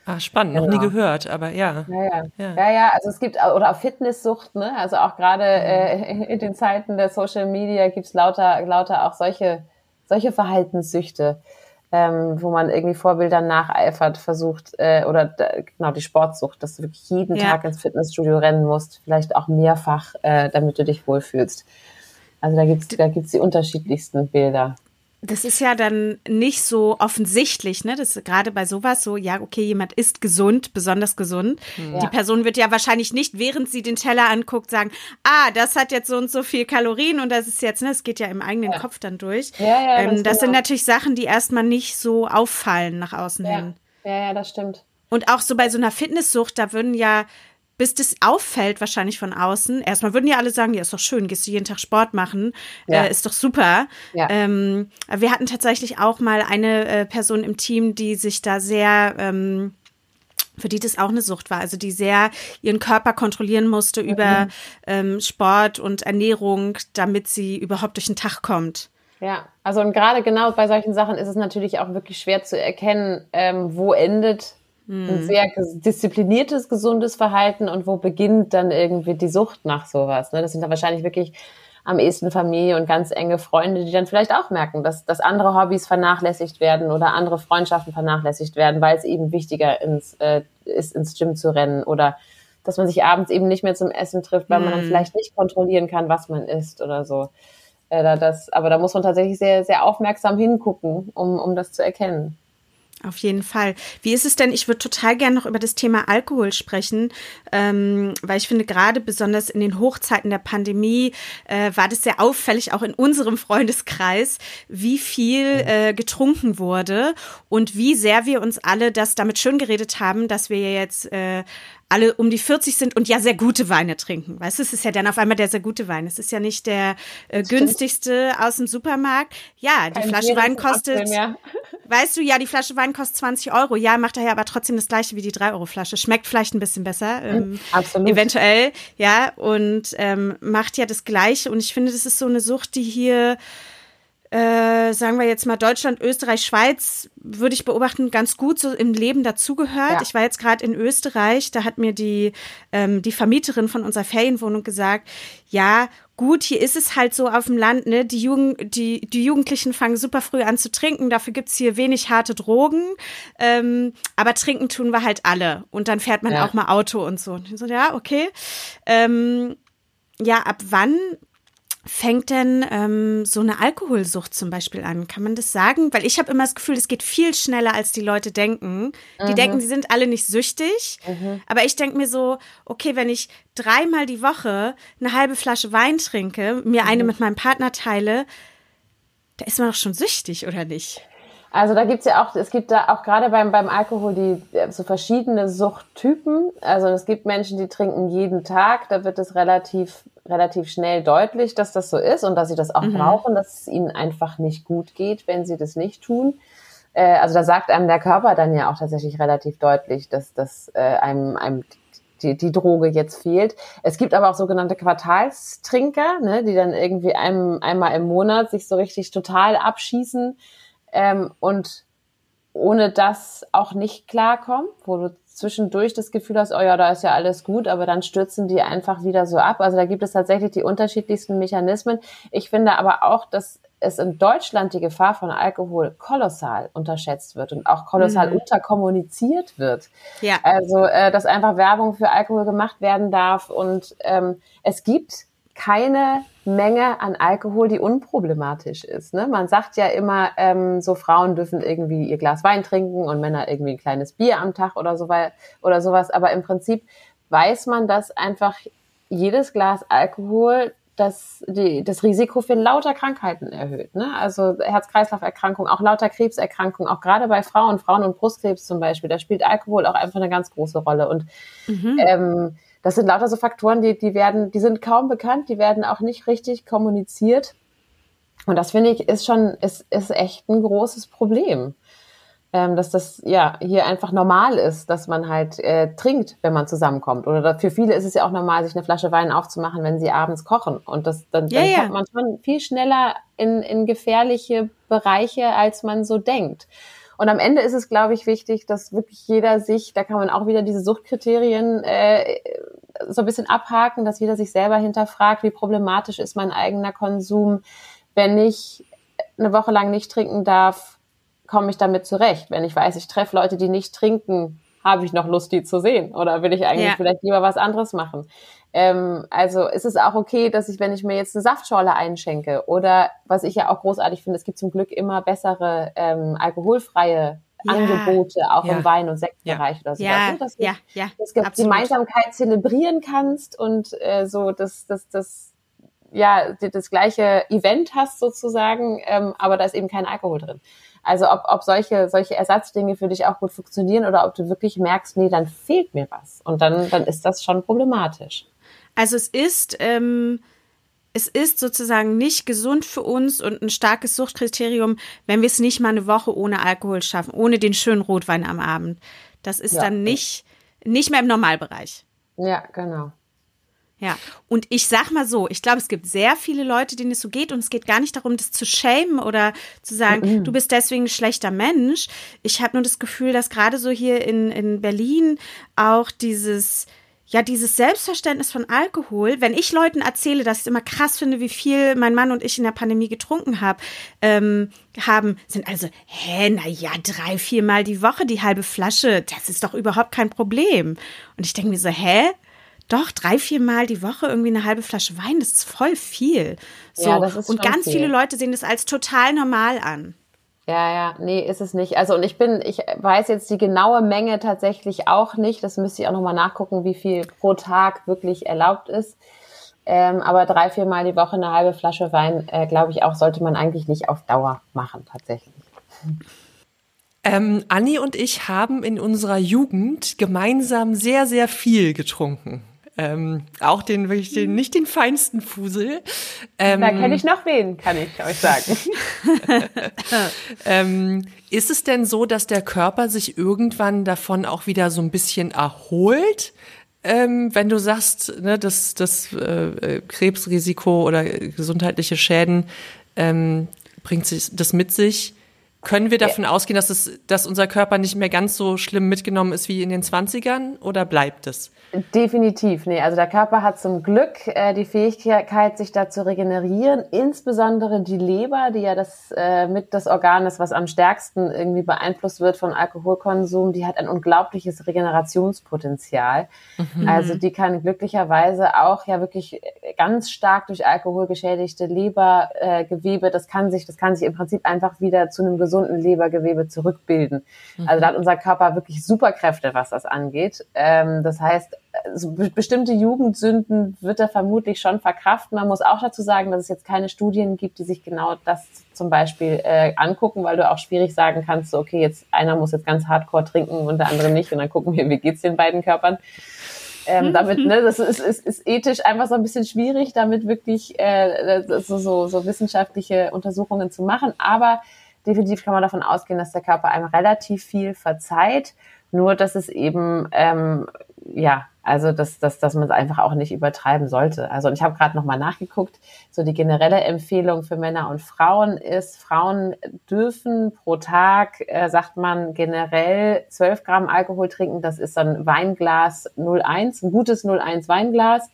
Ah, spannend, genau. noch nie gehört, aber ja. Ja, ja. ja. ja, ja also es gibt, oder auch Fitnesssucht, ne? Also auch gerade mhm. äh, in den Zeiten der Social Media gibt's lauter, lauter auch solche, solche Verhaltenssüchte, ähm, wo man irgendwie Vorbildern nacheifert, versucht, äh, oder genau die Sportsucht, dass du wirklich jeden ja. Tag ins Fitnessstudio rennen musst, vielleicht auch mehrfach, äh, damit du dich wohlfühlst. Also da gibt's da gibt's die unterschiedlichsten Bilder das ist ja dann nicht so offensichtlich, ne? Das ist gerade bei sowas so, ja, okay, jemand ist gesund, besonders gesund. Ja. Die Person wird ja wahrscheinlich nicht, während sie den Teller anguckt, sagen, ah, das hat jetzt so und so viel Kalorien und das ist jetzt, ne, es geht ja im eigenen ja. Kopf dann durch. Ja, ja, ähm, das, sind natürlich Sachen, die erstmal nicht so auffallen nach außen hin. Ja, ja, das stimmt. Und auch so bei so einer Fitnesssucht, da würden ja bis das auffällt, wahrscheinlich von außen. Erstmal würden ja alle sagen, ja, ist doch schön, gehst du jeden Tag Sport machen, ja. äh, ist doch super. Ja. Ähm, wir hatten tatsächlich auch mal eine äh, Person im Team, die sich da sehr ähm, für die das auch eine Sucht war, also die sehr ihren Körper kontrollieren musste mhm. über ähm, Sport und Ernährung, damit sie überhaupt durch den Tag kommt. Ja, also und gerade genau bei solchen Sachen ist es natürlich auch wirklich schwer zu erkennen, ähm, wo endet ein mhm. sehr diszipliniertes, gesundes Verhalten und wo beginnt dann irgendwie die Sucht nach sowas. Ne? Das sind dann wahrscheinlich wirklich am ehesten Familie und ganz enge Freunde, die dann vielleicht auch merken, dass, dass andere Hobbys vernachlässigt werden oder andere Freundschaften vernachlässigt werden, weil es eben wichtiger ins, äh, ist, ins Gym zu rennen oder dass man sich abends eben nicht mehr zum Essen trifft, weil man dann mhm. vielleicht nicht kontrollieren kann, was man isst oder so. Äh, das, aber da muss man tatsächlich sehr, sehr aufmerksam hingucken, um, um das zu erkennen. Auf jeden Fall. Wie ist es denn? Ich würde total gerne noch über das Thema Alkohol sprechen, ähm, weil ich finde, gerade besonders in den Hochzeiten der Pandemie äh, war das sehr auffällig, auch in unserem Freundeskreis, wie viel äh, getrunken wurde und wie sehr wir uns alle das damit schön geredet haben, dass wir jetzt äh, alle um die 40 sind und ja sehr gute Weine trinken. Weißt du, es ist ja dann auf einmal der sehr gute Wein. Es ist ja nicht der äh, günstigste aus dem Supermarkt. Ja, die Kein Flasche Wein kostet, weißt du, ja, die Flasche Wein kostet 20 Euro. Ja, macht daher aber trotzdem das gleiche wie die 3 Euro Flasche. Schmeckt vielleicht ein bisschen besser. Ähm, Absolut. Eventuell, ja, und ähm, macht ja das Gleiche. Und ich finde, das ist so eine Sucht, die hier äh, sagen wir jetzt mal Deutschland, Österreich, Schweiz, würde ich beobachten, ganz gut so im Leben dazugehört. Ja. Ich war jetzt gerade in Österreich, da hat mir die, ähm, die Vermieterin von unserer Ferienwohnung gesagt, ja, gut, hier ist es halt so auf dem Land, ne? Die, Jugend, die, die Jugendlichen fangen super früh an zu trinken, dafür gibt's hier wenig harte Drogen. Ähm, aber trinken tun wir halt alle. Und dann fährt man ja. auch mal Auto und so. Und so, ja, okay. Ähm, ja, ab wann fängt denn ähm, so eine Alkoholsucht zum Beispiel an? Kann man das sagen? Weil ich habe immer das Gefühl, es geht viel schneller, als die Leute denken. Die mhm. denken, sie sind alle nicht süchtig. Mhm. Aber ich denke mir so, okay, wenn ich dreimal die Woche eine halbe Flasche Wein trinke, mir eine mhm. mit meinem Partner teile, da ist man doch schon süchtig, oder nicht? Also da gibt's ja auch, es gibt da auch gerade beim, beim Alkohol die so verschiedene Suchttypen. Also es gibt Menschen, die trinken jeden Tag, da wird es relativ, relativ schnell deutlich, dass das so ist und dass sie das auch mhm. brauchen, dass es ihnen einfach nicht gut geht, wenn sie das nicht tun. Äh, also da sagt einem der Körper dann ja auch tatsächlich relativ deutlich, dass das äh, einem, einem die, die Droge jetzt fehlt. Es gibt aber auch sogenannte Quartalstrinker, ne, die dann irgendwie einem, einmal im Monat sich so richtig total abschießen ähm, und ohne das auch nicht klarkommen, wo du zwischendurch das Gefühl hast, oh ja, da ist ja alles gut, aber dann stürzen die einfach wieder so ab. Also da gibt es tatsächlich die unterschiedlichsten Mechanismen. Ich finde aber auch, dass es in Deutschland die Gefahr von Alkohol kolossal unterschätzt wird und auch kolossal mhm. unterkommuniziert wird. Ja. Also, äh, dass einfach Werbung für Alkohol gemacht werden darf und ähm, es gibt keine Menge an Alkohol, die unproblematisch ist. Ne? Man sagt ja immer, ähm, so Frauen dürfen irgendwie ihr Glas Wein trinken und Männer irgendwie ein kleines Bier am Tag oder so oder sowas. Aber im Prinzip weiß man, dass einfach jedes Glas Alkohol das, die, das Risiko für lauter Krankheiten erhöht. Ne? Also Herz-Kreislauf-Erkrankungen, auch lauter Krebserkrankungen, auch gerade bei Frauen, Frauen und Brustkrebs zum Beispiel, da spielt Alkohol auch einfach eine ganz große Rolle. Und mhm. ähm, das sind lauter so Faktoren, die, die werden, die sind kaum bekannt, die werden auch nicht richtig kommuniziert. Und das finde ich ist schon, ist, ist echt ein großes Problem. Ähm, dass das ja hier einfach normal ist, dass man halt äh, trinkt, wenn man zusammenkommt. Oder für viele ist es ja auch normal, sich eine Flasche Wein aufzumachen, wenn sie abends kochen. Und das dann, ja, dann ja. kommt man schon viel schneller in, in gefährliche Bereiche, als man so denkt. Und am Ende ist es, glaube ich, wichtig, dass wirklich jeder sich, da kann man auch wieder diese Suchtkriterien äh, so ein bisschen abhaken, dass jeder sich selber hinterfragt, wie problematisch ist mein eigener Konsum. Wenn ich eine Woche lang nicht trinken darf, komme ich damit zurecht. Wenn ich weiß, ich treffe Leute, die nicht trinken, habe ich noch Lust, die zu sehen? Oder will ich eigentlich ja. vielleicht lieber was anderes machen? Ähm, also ist es auch okay, dass ich, wenn ich mir jetzt eine Saftschorle einschenke oder was ich ja auch großartig finde, es gibt zum Glück immer bessere ähm, alkoholfreie ja, Angebote, auch ja. im Wein- und Sektbereich ja. oder so. Ja, dass du, ja, ja, dass du absolut. Gemeinsamkeit zelebrieren kannst und äh, so das, das, das, ja, das gleiche Event hast sozusagen, ähm, aber da ist eben kein Alkohol drin. Also ob, ob solche, solche Ersatzdinge für dich auch gut funktionieren oder ob du wirklich merkst, nee, dann fehlt mir was. Und dann, dann ist das schon problematisch. Also es ist, ähm, es ist sozusagen nicht gesund für uns und ein starkes Suchtkriterium, wenn wir es nicht mal eine Woche ohne Alkohol schaffen, ohne den schönen Rotwein am Abend. Das ist ja. dann nicht, nicht mehr im Normalbereich. Ja, genau. Ja, und ich sag mal so, ich glaube, es gibt sehr viele Leute, denen es so geht und es geht gar nicht darum, das zu schämen oder zu sagen, mhm. du bist deswegen ein schlechter Mensch. Ich habe nur das Gefühl, dass gerade so hier in, in Berlin auch dieses, ja, dieses Selbstverständnis von Alkohol, wenn ich Leuten erzähle, dass ich immer krass finde, wie viel mein Mann und ich in der Pandemie getrunken hab, ähm, haben, sind also, hä, na ja, drei, viermal die Woche die halbe Flasche, das ist doch überhaupt kein Problem. Und ich denke mir so, hä? Doch, drei, viermal die Woche irgendwie eine halbe Flasche Wein, das ist voll viel. So. Ja, das ist und ganz viel. viele Leute sehen das als total normal an. Ja, ja, nee, ist es nicht. Also und ich bin, ich weiß jetzt die genaue Menge tatsächlich auch nicht. Das müsste ich auch nochmal nachgucken, wie viel pro Tag wirklich erlaubt ist. Ähm, aber drei, vier Mal die Woche eine halbe Flasche Wein, äh, glaube ich auch, sollte man eigentlich nicht auf Dauer machen, tatsächlich. Ähm, Anni und ich haben in unserer Jugend gemeinsam sehr, sehr viel getrunken. Ähm, auch den wirklich den, nicht den feinsten Fusel. Ähm, da kenne ich noch wen, kann ich euch sagen. ähm, ist es denn so, dass der Körper sich irgendwann davon auch wieder so ein bisschen erholt? Ähm, wenn du sagst, ne, dass das äh, Krebsrisiko oder gesundheitliche Schäden ähm, bringt sich das mit sich, können wir davon ja. ausgehen, dass, es, dass unser Körper nicht mehr ganz so schlimm mitgenommen ist wie in den 20ern oder bleibt es? Definitiv, nee. Also der Körper hat zum Glück äh, die Fähigkeit, sich da zu regenerieren. Insbesondere die Leber, die ja das äh, mit das Organ ist, was am stärksten irgendwie beeinflusst wird von Alkoholkonsum, die hat ein unglaubliches Regenerationspotenzial. Mhm. Also die kann glücklicherweise auch ja wirklich ganz stark durch Alkohol geschädigte Lebergewebe, äh, das kann sich, das kann sich im Prinzip einfach wieder zu einem gesunden Lebergewebe zurückbilden. Mhm. Also da hat unser Körper wirklich Superkräfte, was das angeht. Ähm, das heißt, also bestimmte Jugendsünden wird er vermutlich schon verkraften. Man muss auch dazu sagen, dass es jetzt keine Studien gibt, die sich genau das zum Beispiel äh, angucken, weil du auch schwierig sagen kannst, so, okay, jetzt einer muss jetzt ganz hardcore trinken und der andere nicht und dann gucken wir, wie geht's den beiden Körpern. Ähm, damit, ne, das ist, ist, ist ethisch einfach so ein bisschen schwierig, damit wirklich äh, so, so, so wissenschaftliche Untersuchungen zu machen. Aber definitiv kann man davon ausgehen, dass der Körper einem relativ viel verzeiht. Nur, dass es eben ähm, ja, also dass, dass, dass man es einfach auch nicht übertreiben sollte. Also und ich habe gerade nochmal nachgeguckt, so die generelle Empfehlung für Männer und Frauen ist, Frauen dürfen pro Tag, äh, sagt man, generell 12 Gramm Alkohol trinken. Das ist dann Weinglas 01, ein gutes 01 Weinglas.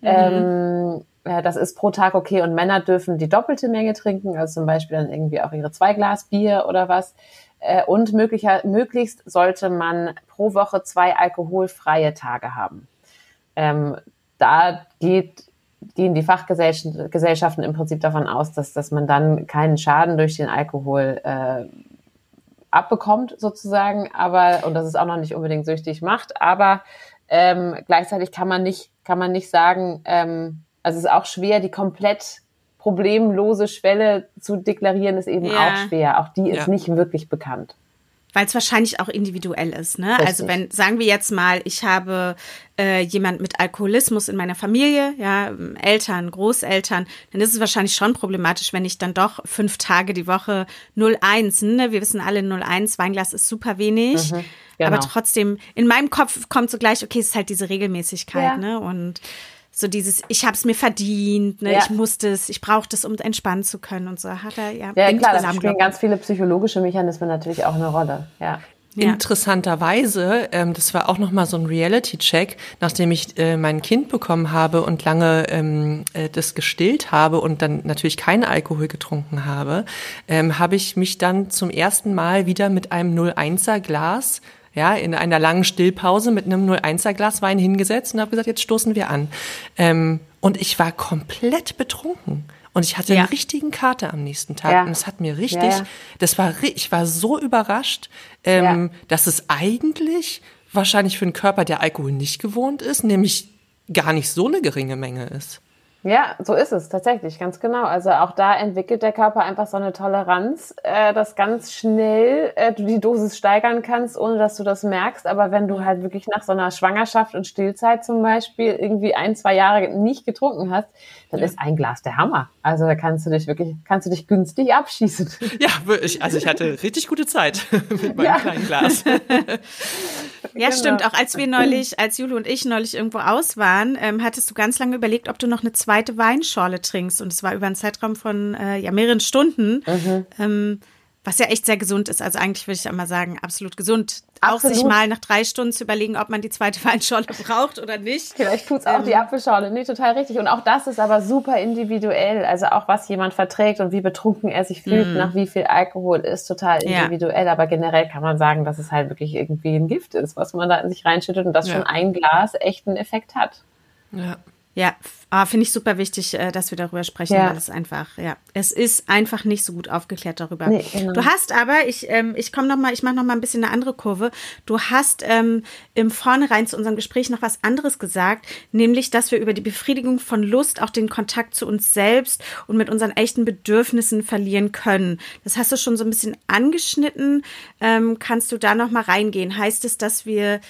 Mhm. Ähm, äh, das ist pro Tag okay und Männer dürfen die doppelte Menge trinken, also zum Beispiel dann irgendwie auch ihre zwei Glas Bier oder was. Äh, und möglicher, möglichst sollte man pro Woche zwei alkoholfreie Tage haben. Ähm, da geht, gehen die Fachgesellschaften im Prinzip davon aus, dass, dass man dann keinen Schaden durch den Alkohol äh, abbekommt, sozusagen, aber, und dass es auch noch nicht unbedingt süchtig macht, aber ähm, gleichzeitig kann man nicht, kann man nicht sagen, ähm, also es ist auch schwer, die komplett problemlose Schwelle zu deklarieren, ist eben ja. auch schwer. Auch die ist ja. nicht wirklich bekannt. Weil es wahrscheinlich auch individuell ist, ne? Richtig. Also wenn, sagen wir jetzt mal, ich habe äh, jemand mit Alkoholismus in meiner Familie, ja, Eltern, Großeltern, dann ist es wahrscheinlich schon problematisch, wenn ich dann doch fünf Tage die Woche 0,1, ne? Wir wissen alle, 0,1 Weinglas ist super wenig. Mhm, genau. Aber trotzdem, in meinem Kopf kommt so gleich, okay, es ist halt diese Regelmäßigkeit, ja. ne? Und so dieses, ich habe es mir verdient, ne? Ja. ich musste es, ich brauchte es, um entspannen zu können und so. Hat er ja. Ja, klar, da spielen ganz viele psychologische Mechanismen natürlich auch eine Rolle. Ja. Ja. Interessanterweise, ähm, das war auch nochmal so ein Reality-Check, nachdem ich äh, mein Kind bekommen habe und lange ähm, äh, das gestillt habe und dann natürlich keinen Alkohol getrunken habe, ähm, habe ich mich dann zum ersten Mal wieder mit einem 01er Glas ja, in einer langen Stillpause mit einem 01er Glas Wein hingesetzt und habe gesagt, jetzt stoßen wir an. Ähm, und ich war komplett betrunken. Und ich hatte ja. einen richtigen Kater am nächsten Tag. Ja. Und es hat mir richtig, ja, das war, ich war so überrascht, ähm, dass es eigentlich wahrscheinlich für einen Körper, der Alkohol nicht gewohnt ist, nämlich gar nicht so eine geringe Menge ist. Ja, so ist es tatsächlich, ganz genau. Also auch da entwickelt der Körper einfach so eine Toleranz, äh, dass ganz schnell äh, du die Dosis steigern kannst, ohne dass du das merkst. Aber wenn du halt wirklich nach so einer Schwangerschaft und Stillzeit zum Beispiel irgendwie ein, zwei Jahre nicht getrunken hast, dann ja. ist ein Glas der Hammer. Also da kannst du dich wirklich, kannst du dich günstig abschießen. Ja, ich, also ich hatte richtig gute Zeit mit meinem ja. kleinen Glas. Ja, genau. stimmt. Auch als wir neulich, als Jule und ich neulich irgendwo aus waren, ähm, hattest du ganz lange überlegt, ob du noch eine zweite Weinschorle trinkst. Und es war über einen Zeitraum von äh, ja, mehreren Stunden. Mhm. Ähm, was ja echt sehr gesund ist. Also eigentlich würde ich einmal sagen, absolut gesund. Absolut. Auch sich mal nach drei Stunden zu überlegen, ob man die zweite Weinschorle braucht oder nicht. Vielleicht tut's auch ähm, die Apfelschorle. Nee, total richtig. Und auch das ist aber super individuell. Also auch was jemand verträgt und wie betrunken er sich fühlt, mm. nach wie viel Alkohol ist total individuell. Ja. Aber generell kann man sagen, dass es halt wirklich irgendwie ein Gift ist, was man da in sich reinschüttet und dass ja. schon ein Glas echt einen Effekt hat. Ja. Ja, ah, finde ich super wichtig, äh, dass wir darüber sprechen, ja. weil es einfach, ja, es ist einfach nicht so gut aufgeklärt darüber. Nee, genau. Du hast aber, ich, ähm, ich komme noch mal, ich mache noch mal ein bisschen eine andere Kurve. Du hast ähm, im Vornherein zu unserem Gespräch noch was anderes gesagt, nämlich, dass wir über die Befriedigung von Lust auch den Kontakt zu uns selbst und mit unseren echten Bedürfnissen verlieren können. Das hast du schon so ein bisschen angeschnitten. Ähm, kannst du da noch mal reingehen? Heißt es, dass wir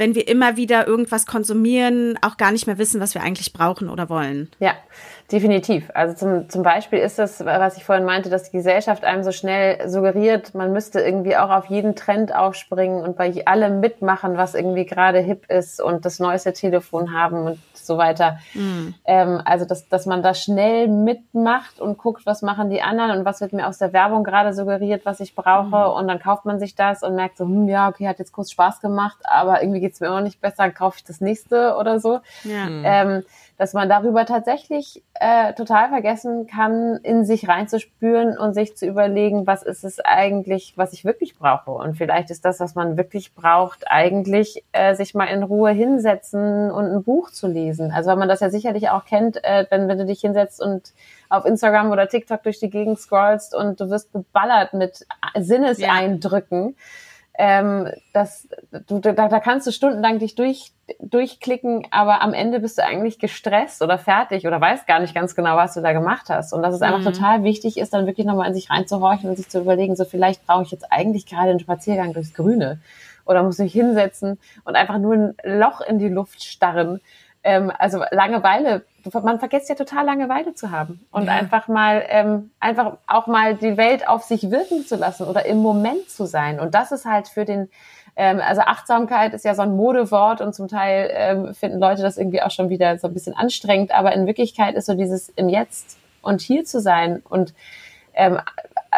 wenn wir immer wieder irgendwas konsumieren, auch gar nicht mehr wissen, was wir eigentlich brauchen oder wollen. Ja, definitiv. Also zum, zum Beispiel ist das, was ich vorhin meinte, dass die Gesellschaft einem so schnell suggeriert, man müsste irgendwie auch auf jeden Trend aufspringen und bei allem mitmachen, was irgendwie gerade hip ist und das neueste Telefon haben und so weiter. Mhm. Ähm, also, dass, dass man da schnell mitmacht und guckt, was machen die anderen und was wird mir aus der Werbung gerade suggeriert, was ich brauche. Mhm. Und dann kauft man sich das und merkt so, hm, ja, okay, hat jetzt kurz Spaß gemacht, aber irgendwie geht's mir immer nicht besser, dann kaufe ich das nächste oder so. Ja. Mhm. Ähm, dass man darüber tatsächlich äh, total vergessen kann, in sich reinzuspüren und sich zu überlegen, was ist es eigentlich, was ich wirklich brauche. Und vielleicht ist das, was man wirklich braucht, eigentlich äh, sich mal in Ruhe hinsetzen und ein Buch zu lesen. Also weil man das ja sicherlich auch kennt, äh, wenn, wenn du dich hinsetzt und auf Instagram oder TikTok durch die Gegend scrollst und du wirst geballert mit Sinneseindrücken. Ja ähm, das, du, da, da kannst du stundenlang dich durch, durchklicken, aber am Ende bist du eigentlich gestresst oder fertig oder weißt gar nicht ganz genau, was du da gemacht hast. Und dass es einfach mhm. total wichtig ist, dann wirklich nochmal in sich reinzuhorchen und sich zu überlegen, so vielleicht brauche ich jetzt eigentlich gerade einen Spaziergang durchs Grüne oder muss ich hinsetzen und einfach nur ein Loch in die Luft starren. Ähm, also Langeweile man vergisst ja total Langeweile zu haben und ja. einfach mal, ähm, einfach auch mal die Welt auf sich wirken zu lassen oder im Moment zu sein. Und das ist halt für den, ähm, also Achtsamkeit ist ja so ein Modewort und zum Teil ähm, finden Leute das irgendwie auch schon wieder so ein bisschen anstrengend, aber in Wirklichkeit ist so dieses im Jetzt und hier zu sein und ähm,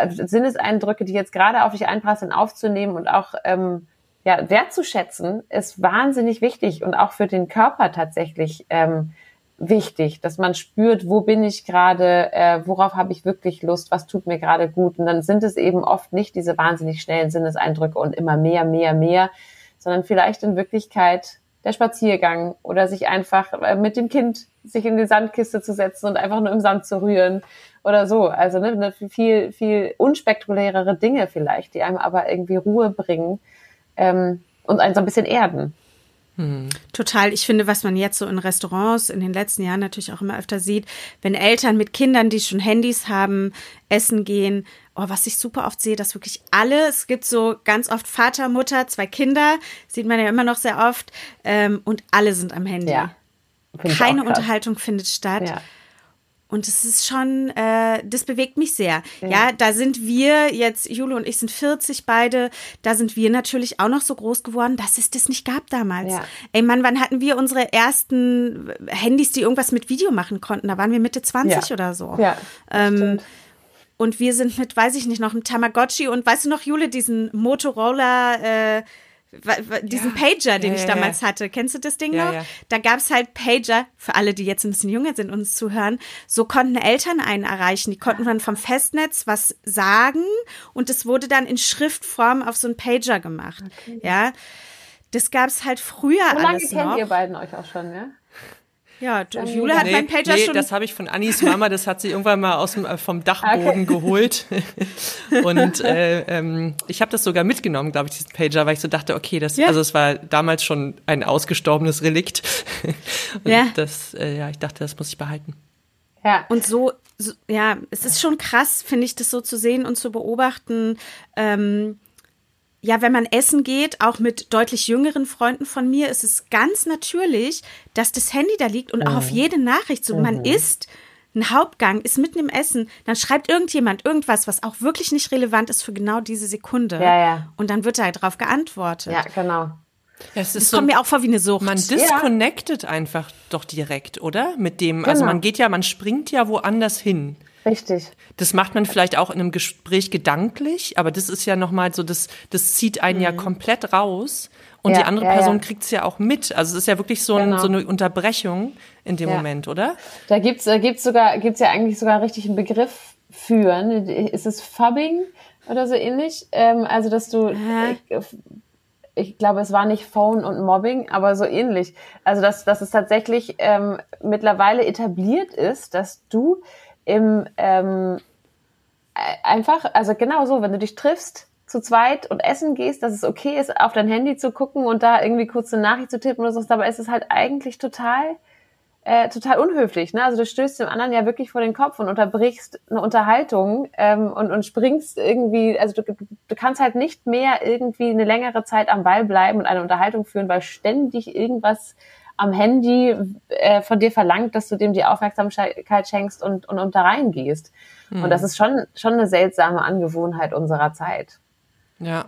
Sinneseindrücke, die jetzt gerade auf dich einprasseln, aufzunehmen und auch ähm, ja, wertzuschätzen, ist wahnsinnig wichtig und auch für den Körper tatsächlich ähm, wichtig, dass man spürt, wo bin ich gerade, äh, worauf habe ich wirklich Lust, was tut mir gerade gut. Und dann sind es eben oft nicht diese wahnsinnig schnellen Sinneseindrücke und immer mehr, mehr, mehr, sondern vielleicht in Wirklichkeit der Spaziergang oder sich einfach äh, mit dem Kind sich in die Sandkiste zu setzen und einfach nur im Sand zu rühren oder so. Also ne, ne viel, viel unspektakulärere Dinge vielleicht, die einem aber irgendwie Ruhe bringen ähm, und einen so ein bisschen erden. Hm. Total. Ich finde, was man jetzt so in Restaurants in den letzten Jahren natürlich auch immer öfter sieht, wenn Eltern mit Kindern, die schon Handys haben, essen gehen. Oh, was ich super oft sehe, dass wirklich alle, es gibt so ganz oft Vater, Mutter, zwei Kinder, sieht man ja immer noch sehr oft, ähm, und alle sind am Handy. Ja, Keine Unterhaltung findet statt. Ja. Und es ist schon, äh, das bewegt mich sehr. Ja. ja. da sind wir jetzt, Jule und ich sind 40 beide, da sind wir natürlich auch noch so groß geworden, dass es das nicht gab damals. Ja. Ey Mann, wann hatten wir unsere ersten Handys, die irgendwas mit Video machen konnten? Da waren wir Mitte 20 ja. oder so. Ja, ähm, und wir sind mit, weiß ich nicht, noch einem Tamagotchi und weißt du noch, Jule, diesen Motorola, äh, diesen ja, Pager, den ja, ich damals ja. hatte. Kennst du das Ding noch? Da gab es halt Pager, für alle, die jetzt ein bisschen jünger sind und uns zuhören, so konnten Eltern einen erreichen. Die konnten dann vom Festnetz was sagen und es wurde dann in Schriftform auf so einen Pager gemacht. Okay. Ja. Das gab es halt früher Wie lange alles kennt ihr beiden euch auch schon, ja? Ja, Jule hat nee, meinen Pager nee, schon. das habe ich von Annis Mama, das hat sie irgendwann mal aus dem, äh, vom Dachboden okay. geholt. Und äh, ähm, ich habe das sogar mitgenommen, glaube ich, diesen Pager, weil ich so dachte, okay, das, ja. also es war damals schon ein ausgestorbenes Relikt. Und ja. das, äh, ja, ich dachte, das muss ich behalten. Ja. Und so, so ja, es ist schon krass, finde ich, das so zu sehen und zu beobachten. Ähm, ja, wenn man essen geht, auch mit deutlich jüngeren Freunden von mir, ist es ganz natürlich, dass das Handy da liegt und mhm. auch auf mhm. jede Nachricht so, mhm. man isst ein Hauptgang, ist mitten im Essen, dann schreibt irgendjemand irgendwas, was auch wirklich nicht relevant ist für genau diese Sekunde. Ja, ja. Und dann wird da halt drauf geantwortet. Ja, genau. Es ist das so, kommt mir auch vor wie eine Sucht. Man disconnectet ja. einfach doch direkt, oder? Mit dem, also genau. also man geht ja, man springt ja woanders hin. Richtig. Das macht man vielleicht auch in einem Gespräch gedanklich, aber das ist ja nochmal so, das, das zieht einen mhm. ja komplett raus und ja, die andere ja, Person ja. kriegt es ja auch mit. Also es ist ja wirklich so, genau. ein, so eine Unterbrechung in dem Moment, oder? Da gibt's, da gibt's sogar, gibt's ja eigentlich sogar richtig einen Begriff für. Ne? Ist es Fubbing oder so ähnlich? Ähm, also dass du, ich glaube, es war nicht Phone und Mobbing, aber so ähnlich. Also dass, dass es tatsächlich ähm, mittlerweile etabliert ist, dass du im ähm, einfach, also genau so, wenn du dich triffst zu zweit und essen gehst, dass es okay ist, auf dein Handy zu gucken und da irgendwie kurz eine Nachricht zu tippen oder so, aber es ist halt eigentlich total äh, total unhöflich. Ne? Also du stößt dem anderen ja wirklich vor den Kopf und unterbrichst eine Unterhaltung ähm, und, und springst irgendwie, also du, du kannst halt nicht mehr irgendwie eine längere Zeit am Ball bleiben und eine Unterhaltung führen, weil ständig irgendwas am Handy äh, von dir verlangt, dass du dem die Aufmerksamkeit schenkst und, und, und da reingehst. Mhm. Und das ist schon, schon eine seltsame Angewohnheit unserer Zeit. Ja,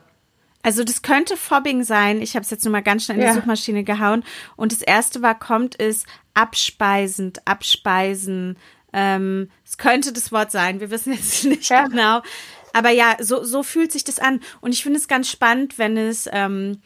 also das könnte Fobbing sein. Ich habe es jetzt nur mal ganz schnell in die Suchmaschine gehauen. Und das erste, was kommt, ist abspeisend, abspeisen. Ähm, es könnte das Wort sein. Wir wissen jetzt nicht ja. genau. Aber ja, so, so fühlt sich das an. Und ich finde es ganz spannend, wenn es ähm,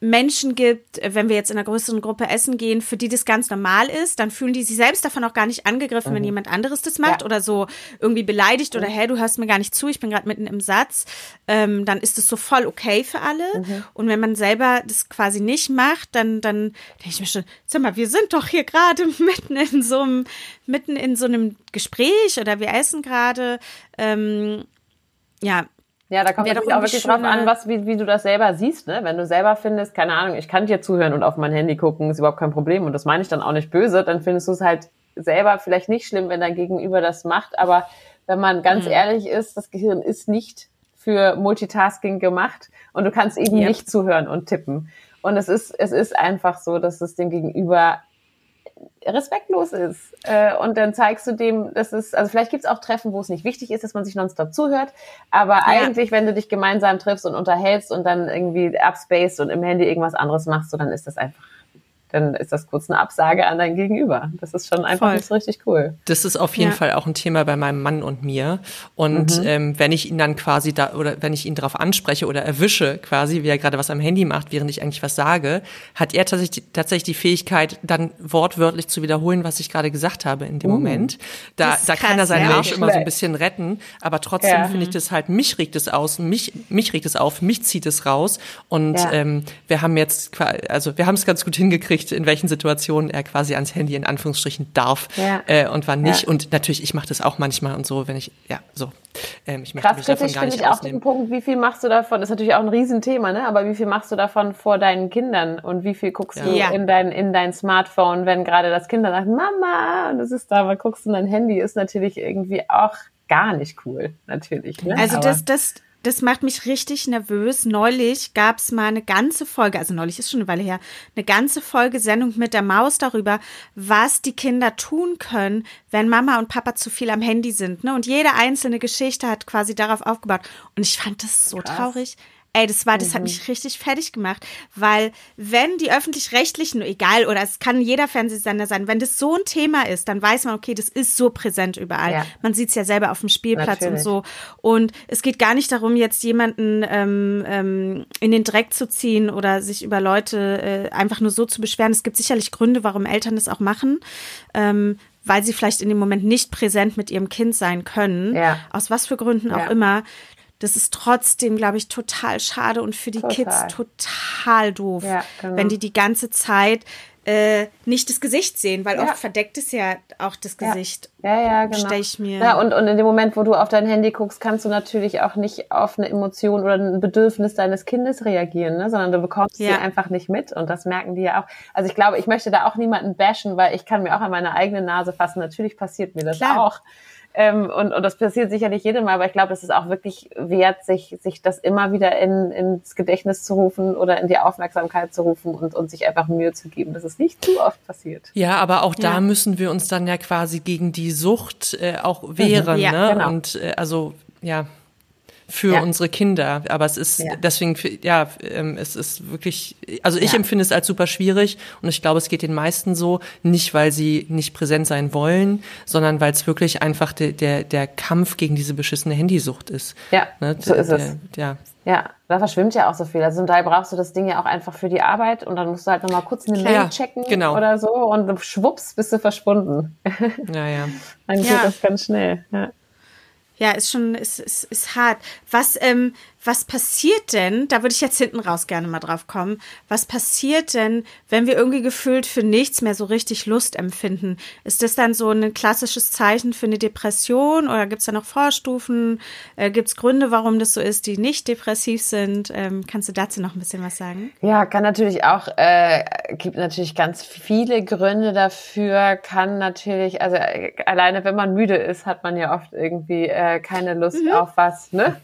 Menschen gibt, äh, wenn wir jetzt in einer größeren Gruppe essen gehen, für die das ganz normal ist, dann fühlen die sich selbst davon auch gar nicht angegriffen, mhm. wenn jemand anderes das macht ja. oder so irgendwie beleidigt oder mhm. hey, du hörst mir gar nicht zu, ich bin gerade mitten im Satz, ähm, dann ist es so voll okay für alle. Mhm. Und wenn man selber das quasi nicht macht, dann, dann denke ich mir schon, sag mal, wir sind doch hier gerade mitten in so einem, mitten in so einem Gespräch oder wir essen gerade. Ähm, ja, ja, da kommt natürlich auch wirklich drauf an, was, wie, wie du das selber siehst, ne? Wenn du selber findest, keine Ahnung, ich kann dir zuhören und auf mein Handy gucken, ist überhaupt kein Problem. Und das meine ich dann auch nicht böse, dann findest du es halt selber vielleicht nicht schlimm, wenn dein Gegenüber das macht. Aber wenn man ganz mhm. ehrlich ist, das Gehirn ist nicht für Multitasking gemacht und du kannst eben yep. nicht zuhören und tippen. Und es ist, es ist einfach so, dass es dem Gegenüber respektlos ist. Äh, und dann zeigst du dem, dass es, also vielleicht gibt es auch Treffen, wo es nicht wichtig ist, dass man sich nonstop zuhört. Aber ja. eigentlich, wenn du dich gemeinsam triffst und unterhältst und dann irgendwie abspaced und im Handy irgendwas anderes machst, so, dann ist das einfach dann ist das kurz eine Absage an dein Gegenüber. Das ist schon einfach nicht so richtig cool. Das ist auf jeden ja. Fall auch ein Thema bei meinem Mann und mir. Und mhm. ähm, wenn ich ihn dann quasi da oder wenn ich ihn darauf anspreche oder erwische, quasi, wie er gerade was am Handy macht, während ich eigentlich was sage, hat er tatsächlich, tatsächlich die Fähigkeit, dann wortwörtlich zu wiederholen, was ich gerade gesagt habe in dem uh. Moment. Da, da krass, kann er seinen ja. Arsch immer so ein bisschen retten, aber trotzdem ja. finde ich das halt, mich regt es aus, mich, mich regt es auf, mich zieht es raus. Und ähm, wir haben jetzt, also wir haben es ganz gut hingekriegt mitkriegt, in welchen Situationen er quasi ans Handy in Anführungsstrichen darf ja. äh, und wann nicht. Ja. Und natürlich, ich mache das auch manchmal und so, wenn ich, ja, so. Ähm, ich möchte Krass mich davon gar nicht ich auch den Punkt, wie viel machst du davon, das ist natürlich auch ein Riesenthema, ne? aber wie viel machst du davon vor deinen Kindern und wie viel guckst ja. du in dein, in dein Smartphone, wenn gerade das Kind sagt, Mama, und das ist da, weil guckst du in dein Handy, ist natürlich irgendwie auch gar nicht cool, natürlich. Ne? Also das, das, das macht mich richtig nervös. Neulich gab es mal eine ganze Folge, also neulich ist schon eine Weile her, eine ganze Folge Sendung mit der Maus darüber, was die Kinder tun können, wenn Mama und Papa zu viel am Handy sind. Ne? Und jede einzelne Geschichte hat quasi darauf aufgebaut. Und ich fand das so Krass. traurig. Ey, das war, das mhm. hat mich richtig fertig gemacht, weil wenn die öffentlich-rechtlichen, egal, oder es kann jeder Fernsehsender sein, wenn das so ein Thema ist, dann weiß man, okay, das ist so präsent überall. Ja. Man sieht es ja selber auf dem Spielplatz Natürlich. und so. Und es geht gar nicht darum, jetzt jemanden ähm, ähm, in den Dreck zu ziehen oder sich über Leute äh, einfach nur so zu beschweren. Es gibt sicherlich Gründe, warum Eltern das auch machen. Ähm, weil sie vielleicht in dem Moment nicht präsent mit ihrem Kind sein können, ja. aus was für Gründen auch ja. immer das ist trotzdem, glaube ich, total schade und für die total. Kids total doof, ja, genau. wenn die die ganze Zeit äh, nicht das Gesicht sehen, weil ja. oft verdeckt es ja auch das Gesicht. Ja, ja, ja genau. Stell ich mir. Ja, und, und in dem Moment, wo du auf dein Handy guckst, kannst du natürlich auch nicht auf eine Emotion oder ein Bedürfnis deines Kindes reagieren, ne? sondern du bekommst ja. sie einfach nicht mit und das merken die ja auch. Also ich glaube, ich möchte da auch niemanden bashen, weil ich kann mir auch an meine eigene Nase fassen. Natürlich passiert mir das Klar. auch. Ähm, und, und das passiert sicherlich jedem Mal, aber ich glaube, es ist auch wirklich wert, sich, sich das immer wieder in, ins Gedächtnis zu rufen oder in die Aufmerksamkeit zu rufen und, und sich einfach Mühe zu geben, dass es nicht zu oft passiert. Ja, aber auch da ja. müssen wir uns dann ja quasi gegen die Sucht äh, auch wehren. Mhm, ja, ne? Genau. Und äh, also ja, für ja. unsere Kinder. Aber es ist ja. deswegen, ja, ähm, es ist wirklich, also ich ja. empfinde es als super schwierig und ich glaube, es geht den meisten so, nicht weil sie nicht präsent sein wollen, sondern weil es wirklich einfach de, der, der Kampf gegen diese beschissene Handysucht ist. Ja, ne? so ist der, es. ja. Ja, da verschwimmt ja auch so viel. Also zum Teil brauchst du das Ding ja auch einfach für die Arbeit und dann musst du halt nochmal kurz eine Mail checken genau. oder so und schwupps bist du verschwunden. Ja, ja. dann geht das ganz schnell. Ja. Ja, ist schon, ist, ist, ist hart. Was, ähm, was passiert denn, da würde ich jetzt hinten raus gerne mal drauf kommen, was passiert denn, wenn wir irgendwie gefühlt für nichts mehr so richtig Lust empfinden? Ist das dann so ein klassisches Zeichen für eine Depression oder gibt es da noch Vorstufen? Äh, gibt es Gründe, warum das so ist, die nicht depressiv sind? Ähm, kannst du dazu noch ein bisschen was sagen? Ja, kann natürlich auch, äh, gibt natürlich ganz viele Gründe dafür, kann natürlich, also äh, alleine wenn man müde ist, hat man ja oft irgendwie äh, keine Lust mhm. auf was, ne?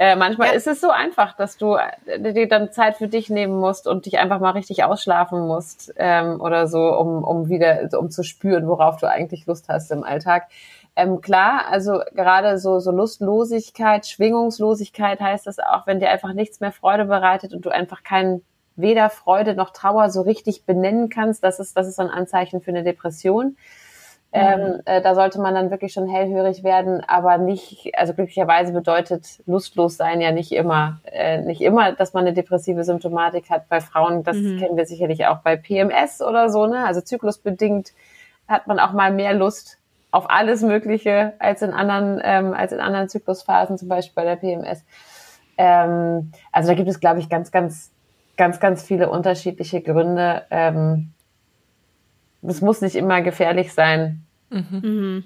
Äh, manchmal ja. ist es so einfach, dass du äh, dir dann Zeit für dich nehmen musst und dich einfach mal richtig ausschlafen musst ähm, oder so, um, um wieder, um zu spüren, worauf du eigentlich Lust hast im Alltag. Ähm, klar, also gerade so, so Lustlosigkeit, Schwingungslosigkeit heißt das auch, wenn dir einfach nichts mehr Freude bereitet und du einfach keinen weder Freude noch Trauer so richtig benennen kannst, das ist, das ist so ein Anzeichen für eine Depression. Ähm, mhm. äh, da sollte man dann wirklich schon hellhörig werden, aber nicht, also glücklicherweise bedeutet lustlos sein ja nicht immer, äh, nicht immer, dass man eine depressive Symptomatik hat bei Frauen. Das mhm. kennen wir sicherlich auch bei PMS oder so, ne? Also zyklusbedingt hat man auch mal mehr Lust auf alles Mögliche als in anderen, ähm, als in anderen Zyklusphasen, zum Beispiel bei der PMS. Ähm, also da gibt es, glaube ich, ganz, ganz, ganz, ganz viele unterschiedliche Gründe. Ähm, es muss nicht immer gefährlich sein. Mhm. mhm.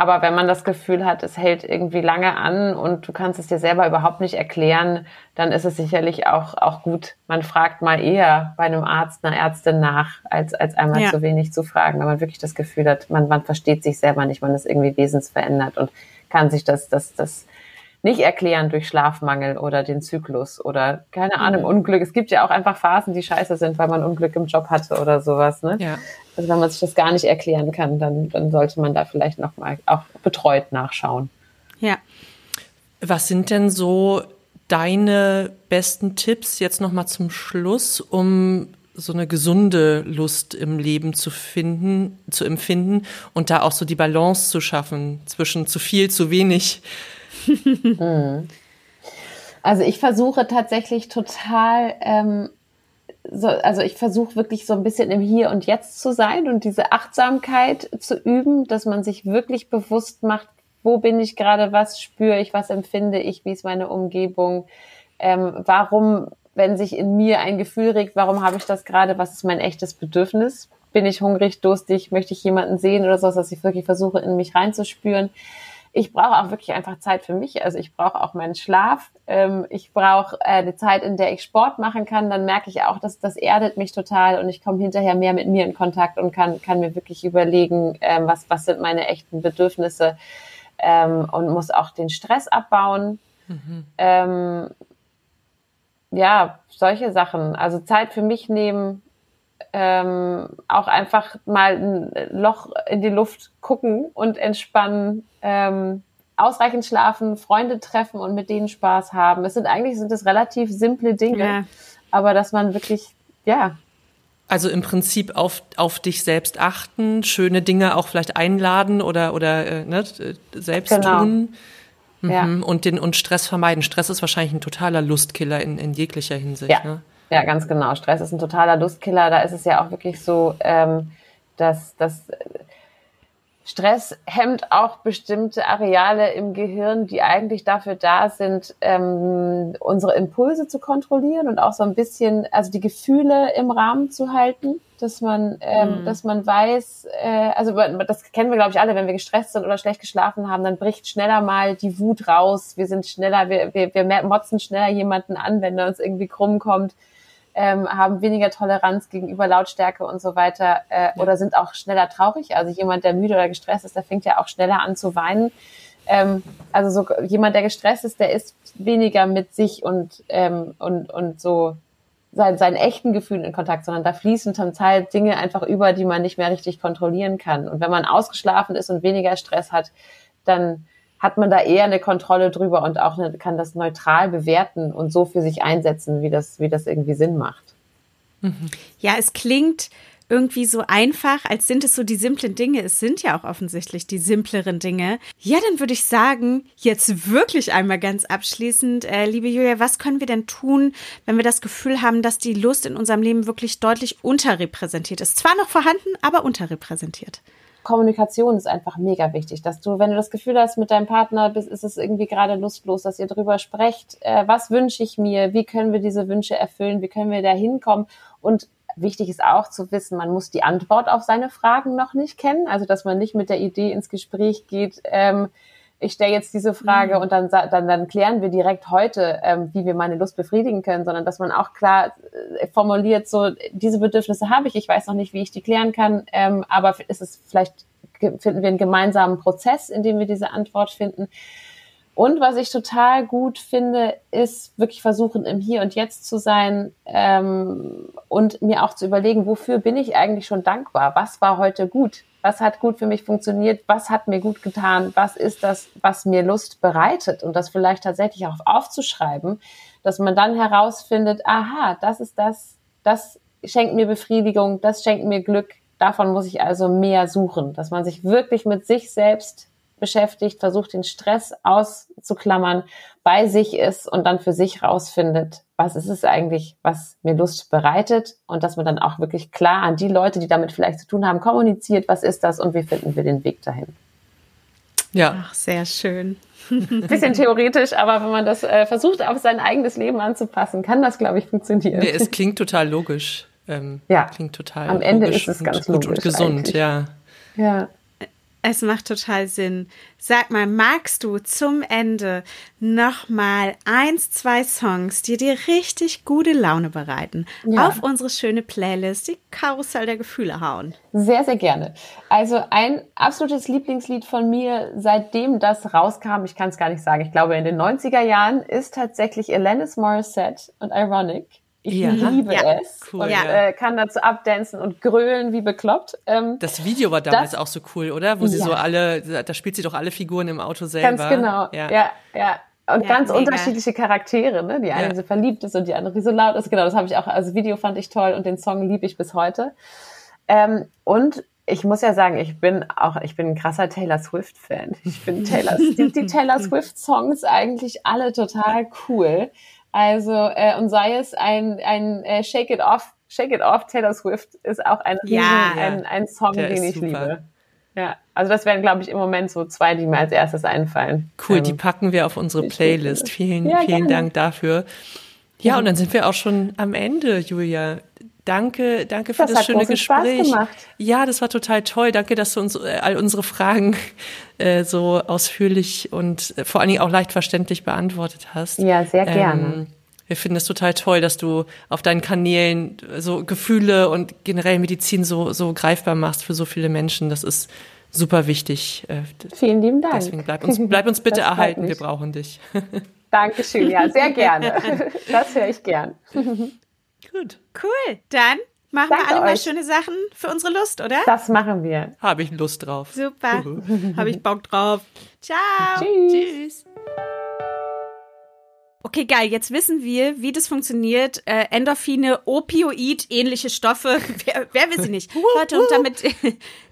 Aber wenn man das Gefühl hat, es hält irgendwie lange an und du kannst es dir selber überhaupt nicht erklären, dann ist es sicherlich auch, auch gut, man fragt mal eher bei einem Arzt, einer Ärztin nach, als, als einmal ja. zu wenig zu fragen, wenn man wirklich das Gefühl hat, man, man versteht sich selber nicht, man ist irgendwie wesensverändert und kann sich das, das, das nicht erklären durch Schlafmangel oder den Zyklus oder keine mhm. Ahnung, Unglück. Es gibt ja auch einfach Phasen, die scheiße sind, weil man Unglück im Job hatte oder sowas. Ne? Ja. Also wenn man sich das gar nicht erklären kann, dann, dann sollte man da vielleicht nochmal auch betreut nachschauen. Ja. Was sind denn so deine besten Tipps jetzt nochmal zum Schluss, um so eine gesunde Lust im Leben zu finden, zu empfinden und da auch so die Balance zu schaffen zwischen zu viel, zu wenig? Mhm. Also ich versuche tatsächlich total, ähm, so, also ich versuche wirklich so ein bisschen im Hier und Jetzt zu sein und diese Achtsamkeit zu üben, dass man sich wirklich bewusst macht, wo bin ich gerade, was spüre ich, was empfinde ich, wie ist meine Umgebung, ähm, warum, wenn sich in mir ein Gefühl regt, warum habe ich das gerade, was ist mein echtes Bedürfnis? Bin ich hungrig, durstig, möchte ich jemanden sehen oder so, dass ich wirklich versuche, in mich reinzuspüren ich brauche auch wirklich einfach Zeit für mich. Also ich brauche auch meinen Schlaf. Ähm, ich brauche äh, eine Zeit, in der ich Sport machen kann. Dann merke ich auch, dass das erdet mich total und ich komme hinterher mehr mit mir in Kontakt und kann, kann mir wirklich überlegen, ähm, was, was sind meine echten Bedürfnisse ähm, und muss auch den Stress abbauen. Mhm. Ähm, ja, solche Sachen. Also Zeit für mich nehmen, ähm, auch einfach mal ein Loch in die Luft gucken und entspannen, ähm, ausreichend schlafen, Freunde treffen und mit denen Spaß haben. Es sind eigentlich sind es relativ simple Dinge, ja. aber dass man wirklich, ja. Also im Prinzip auf, auf dich selbst achten, schöne Dinge auch vielleicht einladen oder, oder äh, ne, selbst genau. tun. Mhm. Ja. Und den und Stress vermeiden. Stress ist wahrscheinlich ein totaler Lustkiller in, in jeglicher Hinsicht. Ja. Ne? Ja, ganz genau. Stress ist ein totaler Lustkiller. Da ist es ja auch wirklich so, ähm, dass, dass Stress hemmt auch bestimmte Areale im Gehirn, die eigentlich dafür da sind, ähm, unsere Impulse zu kontrollieren und auch so ein bisschen, also die Gefühle im Rahmen zu halten, dass man, ähm, mhm. dass man weiß, äh, also das kennen wir glaube ich alle, wenn wir gestresst sind oder schlecht geschlafen haben, dann bricht schneller mal die Wut raus. Wir sind schneller, wir, wir, wir motzen schneller jemanden an, wenn er uns irgendwie krumm kommt ähm, haben weniger Toleranz gegenüber Lautstärke und so weiter äh, ja. oder sind auch schneller traurig. Also jemand, der müde oder gestresst ist, der fängt ja auch schneller an zu weinen. Ähm, also so jemand, der gestresst ist, der ist weniger mit sich und ähm, und und so sein, seinen echten Gefühlen in Kontakt, sondern da fließen zum Teil Dinge einfach über, die man nicht mehr richtig kontrollieren kann. Und wenn man ausgeschlafen ist und weniger Stress hat, dann hat man da eher eine Kontrolle drüber und auch eine, kann das neutral bewerten und so für sich einsetzen, wie das, wie das irgendwie Sinn macht. Mhm. Ja, es klingt irgendwie so einfach, als sind es so die simplen Dinge. Es sind ja auch offensichtlich die simpleren Dinge. Ja, dann würde ich sagen, jetzt wirklich einmal ganz abschließend, äh, liebe Julia, was können wir denn tun, wenn wir das Gefühl haben, dass die Lust in unserem Leben wirklich deutlich unterrepräsentiert ist? Zwar noch vorhanden, aber unterrepräsentiert. Kommunikation ist einfach mega wichtig, dass du, wenn du das Gefühl hast, mit deinem Partner bist, ist es irgendwie gerade lustlos, dass ihr drüber sprecht, äh, was wünsche ich mir, wie können wir diese Wünsche erfüllen, wie können wir da hinkommen? Und wichtig ist auch zu wissen, man muss die Antwort auf seine Fragen noch nicht kennen, also dass man nicht mit der Idee ins Gespräch geht, ähm, ich stelle jetzt diese Frage mhm. und dann, dann, dann klären wir direkt heute, ähm, wie wir meine Lust befriedigen können, sondern dass man auch klar äh, formuliert, so diese Bedürfnisse habe ich, ich weiß noch nicht, wie ich die klären kann, ähm, aber ist es vielleicht finden wir einen gemeinsamen Prozess, in dem wir diese Antwort finden. Und was ich total gut finde, ist wirklich versuchen, im Hier und Jetzt zu sein ähm, und mir auch zu überlegen, wofür bin ich eigentlich schon dankbar? Was war heute gut? Was hat gut für mich funktioniert? Was hat mir gut getan? Was ist das, was mir Lust bereitet? Und das vielleicht tatsächlich auch aufzuschreiben, dass man dann herausfindet, aha, das ist das, das schenkt mir Befriedigung, das schenkt mir Glück. Davon muss ich also mehr suchen, dass man sich wirklich mit sich selbst beschäftigt, versucht den Stress auszuklammern, bei sich ist und dann für sich rausfindet, was ist es eigentlich, was mir Lust bereitet und dass man dann auch wirklich klar an die Leute, die damit vielleicht zu tun haben, kommuniziert, was ist das und wie finden wir den Weg dahin. Ja. Ach, sehr schön. Bisschen theoretisch, aber wenn man das äh, versucht, auf sein eigenes Leben anzupassen, kann das, glaube ich, funktionieren. Nee, es klingt total logisch. Ähm, ja. Klingt total Am Ende ist es ganz gut logisch und gesund, eigentlich. ja. Ja. Es macht total Sinn. Sag mal, magst du zum Ende noch mal eins, zwei Songs, die dir richtig gute Laune bereiten, Ja. auf unsere schöne Playlist, die Karussell der Gefühle hauen? Sehr, sehr gerne. Also ein absolutes Lieblingslied von mir, seitdem das rauskam, ich kann es gar nicht sagen, ich glaube in den 90er Jahren, ist tatsächlich Alanis Morissette und Ironic. Ich Ja. liebe Ja, es cool, und ja. äh, kann dazu abdancen und grölen wie bekloppt. Ähm, Das Video war damals Das- auch so cool, oder? Wo sie Ja. so alle, da spielt sie doch alle Figuren im Auto selber. Ganz genau. Ja, ja. Und Ja, ganz mega. unterschiedliche Charaktere, ne? Die eine Ja. so verliebt ist und die andere so laut ist. Genau, das habe ich auch, also Video fand ich toll und den Song liebe ich bis heute. Ähm, und ich muss ja sagen, ich bin auch, ich bin ein krasser Taylor Swift-Fan. Ich finde Taylor, die, die Taylor Swift-Songs eigentlich alle total cool. Also, äh, und sei es ein, ein äh, Shake It Off, Shake It Off, Taylor Swift ist auch ein, Ja. riesen, ein, ein Song, Der den ich super. liebe. Ja, also das wären, glaube ich, im Moment so zwei, die mir als erstes einfallen. Cool, Ähm, die packen wir auf unsere Playlist. Vielen, Ja, vielen gerne. Dank dafür. Ja, und dann sind wir auch schon am Ende, Julia. Danke, danke für Das das, hat schöne Gespräch. gemacht. Ja, das war total toll. Danke, dass du uns äh, all unsere Fragen äh, so ausführlich und äh, vor allen Dingen auch leicht verständlich beantwortet hast. Ja, sehr gerne. Ähm, wir finden es total toll, dass du auf deinen Kanälen so Gefühle und generell Medizin so, so greifbar machst für so viele Menschen. Das ist super wichtig. Äh, Vielen lieben Dank. Deswegen bleib uns, bleib uns bitte erhalten. Wir brauchen dich. Dankeschön, ja, sehr gerne. Das höre ich gern. Gut. Cool, dann machen Danke wir alle mal euch. schöne Sachen für unsere Lust, oder? Das machen wir. Habe ich Lust drauf. Super, habe ich Bock drauf. Ciao. Tschüss. Tschüss. Okay, geil. Jetzt wissen wir, wie das funktioniert. Äh, Endorphine, Opioid-ähnliche Stoffe. Wer, wer will sie nicht? Leute, und damit,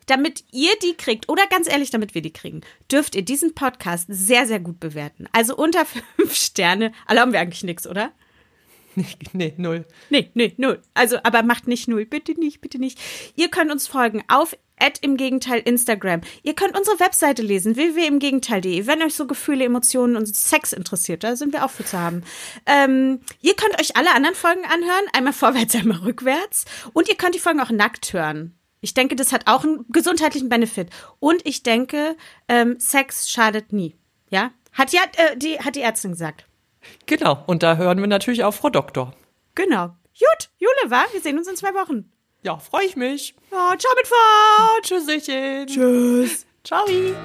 damit ihr die kriegt, oder ganz ehrlich, damit wir die kriegen, dürft ihr diesen Podcast sehr, sehr gut bewerten. Also unter fünf Sterne. Alle haben wir eigentlich nichts, oder? Nee, null. Nee, nee, null. Also, aber macht nicht null. Bitte nicht, bitte nicht. Ihr könnt uns folgen auf im Gegenteil Instagram. Ihr könnt unsere Webseite lesen, www.imgegenteil.de. Wenn euch so Gefühle, Emotionen und Sex interessiert, da sind wir auch für zu haben. Ähm, ihr könnt euch alle anderen Folgen anhören, einmal vorwärts, einmal rückwärts. Und ihr könnt die Folgen auch nackt hören. Ich denke, das hat auch einen gesundheitlichen Benefit. Und ich denke, ähm, Sex schadet nie. Ja? Hat, ja, äh, die, hat die Ärztin gesagt. Genau. Und da hören wir natürlich auf Frau Doktor. Genau. Gut, Jule, war? Wir sehen uns in zwei Wochen. Ja, freue ich mich. Ja, ciao mit Fahrt. Tschüsschen. Tschüss. Ciao. Und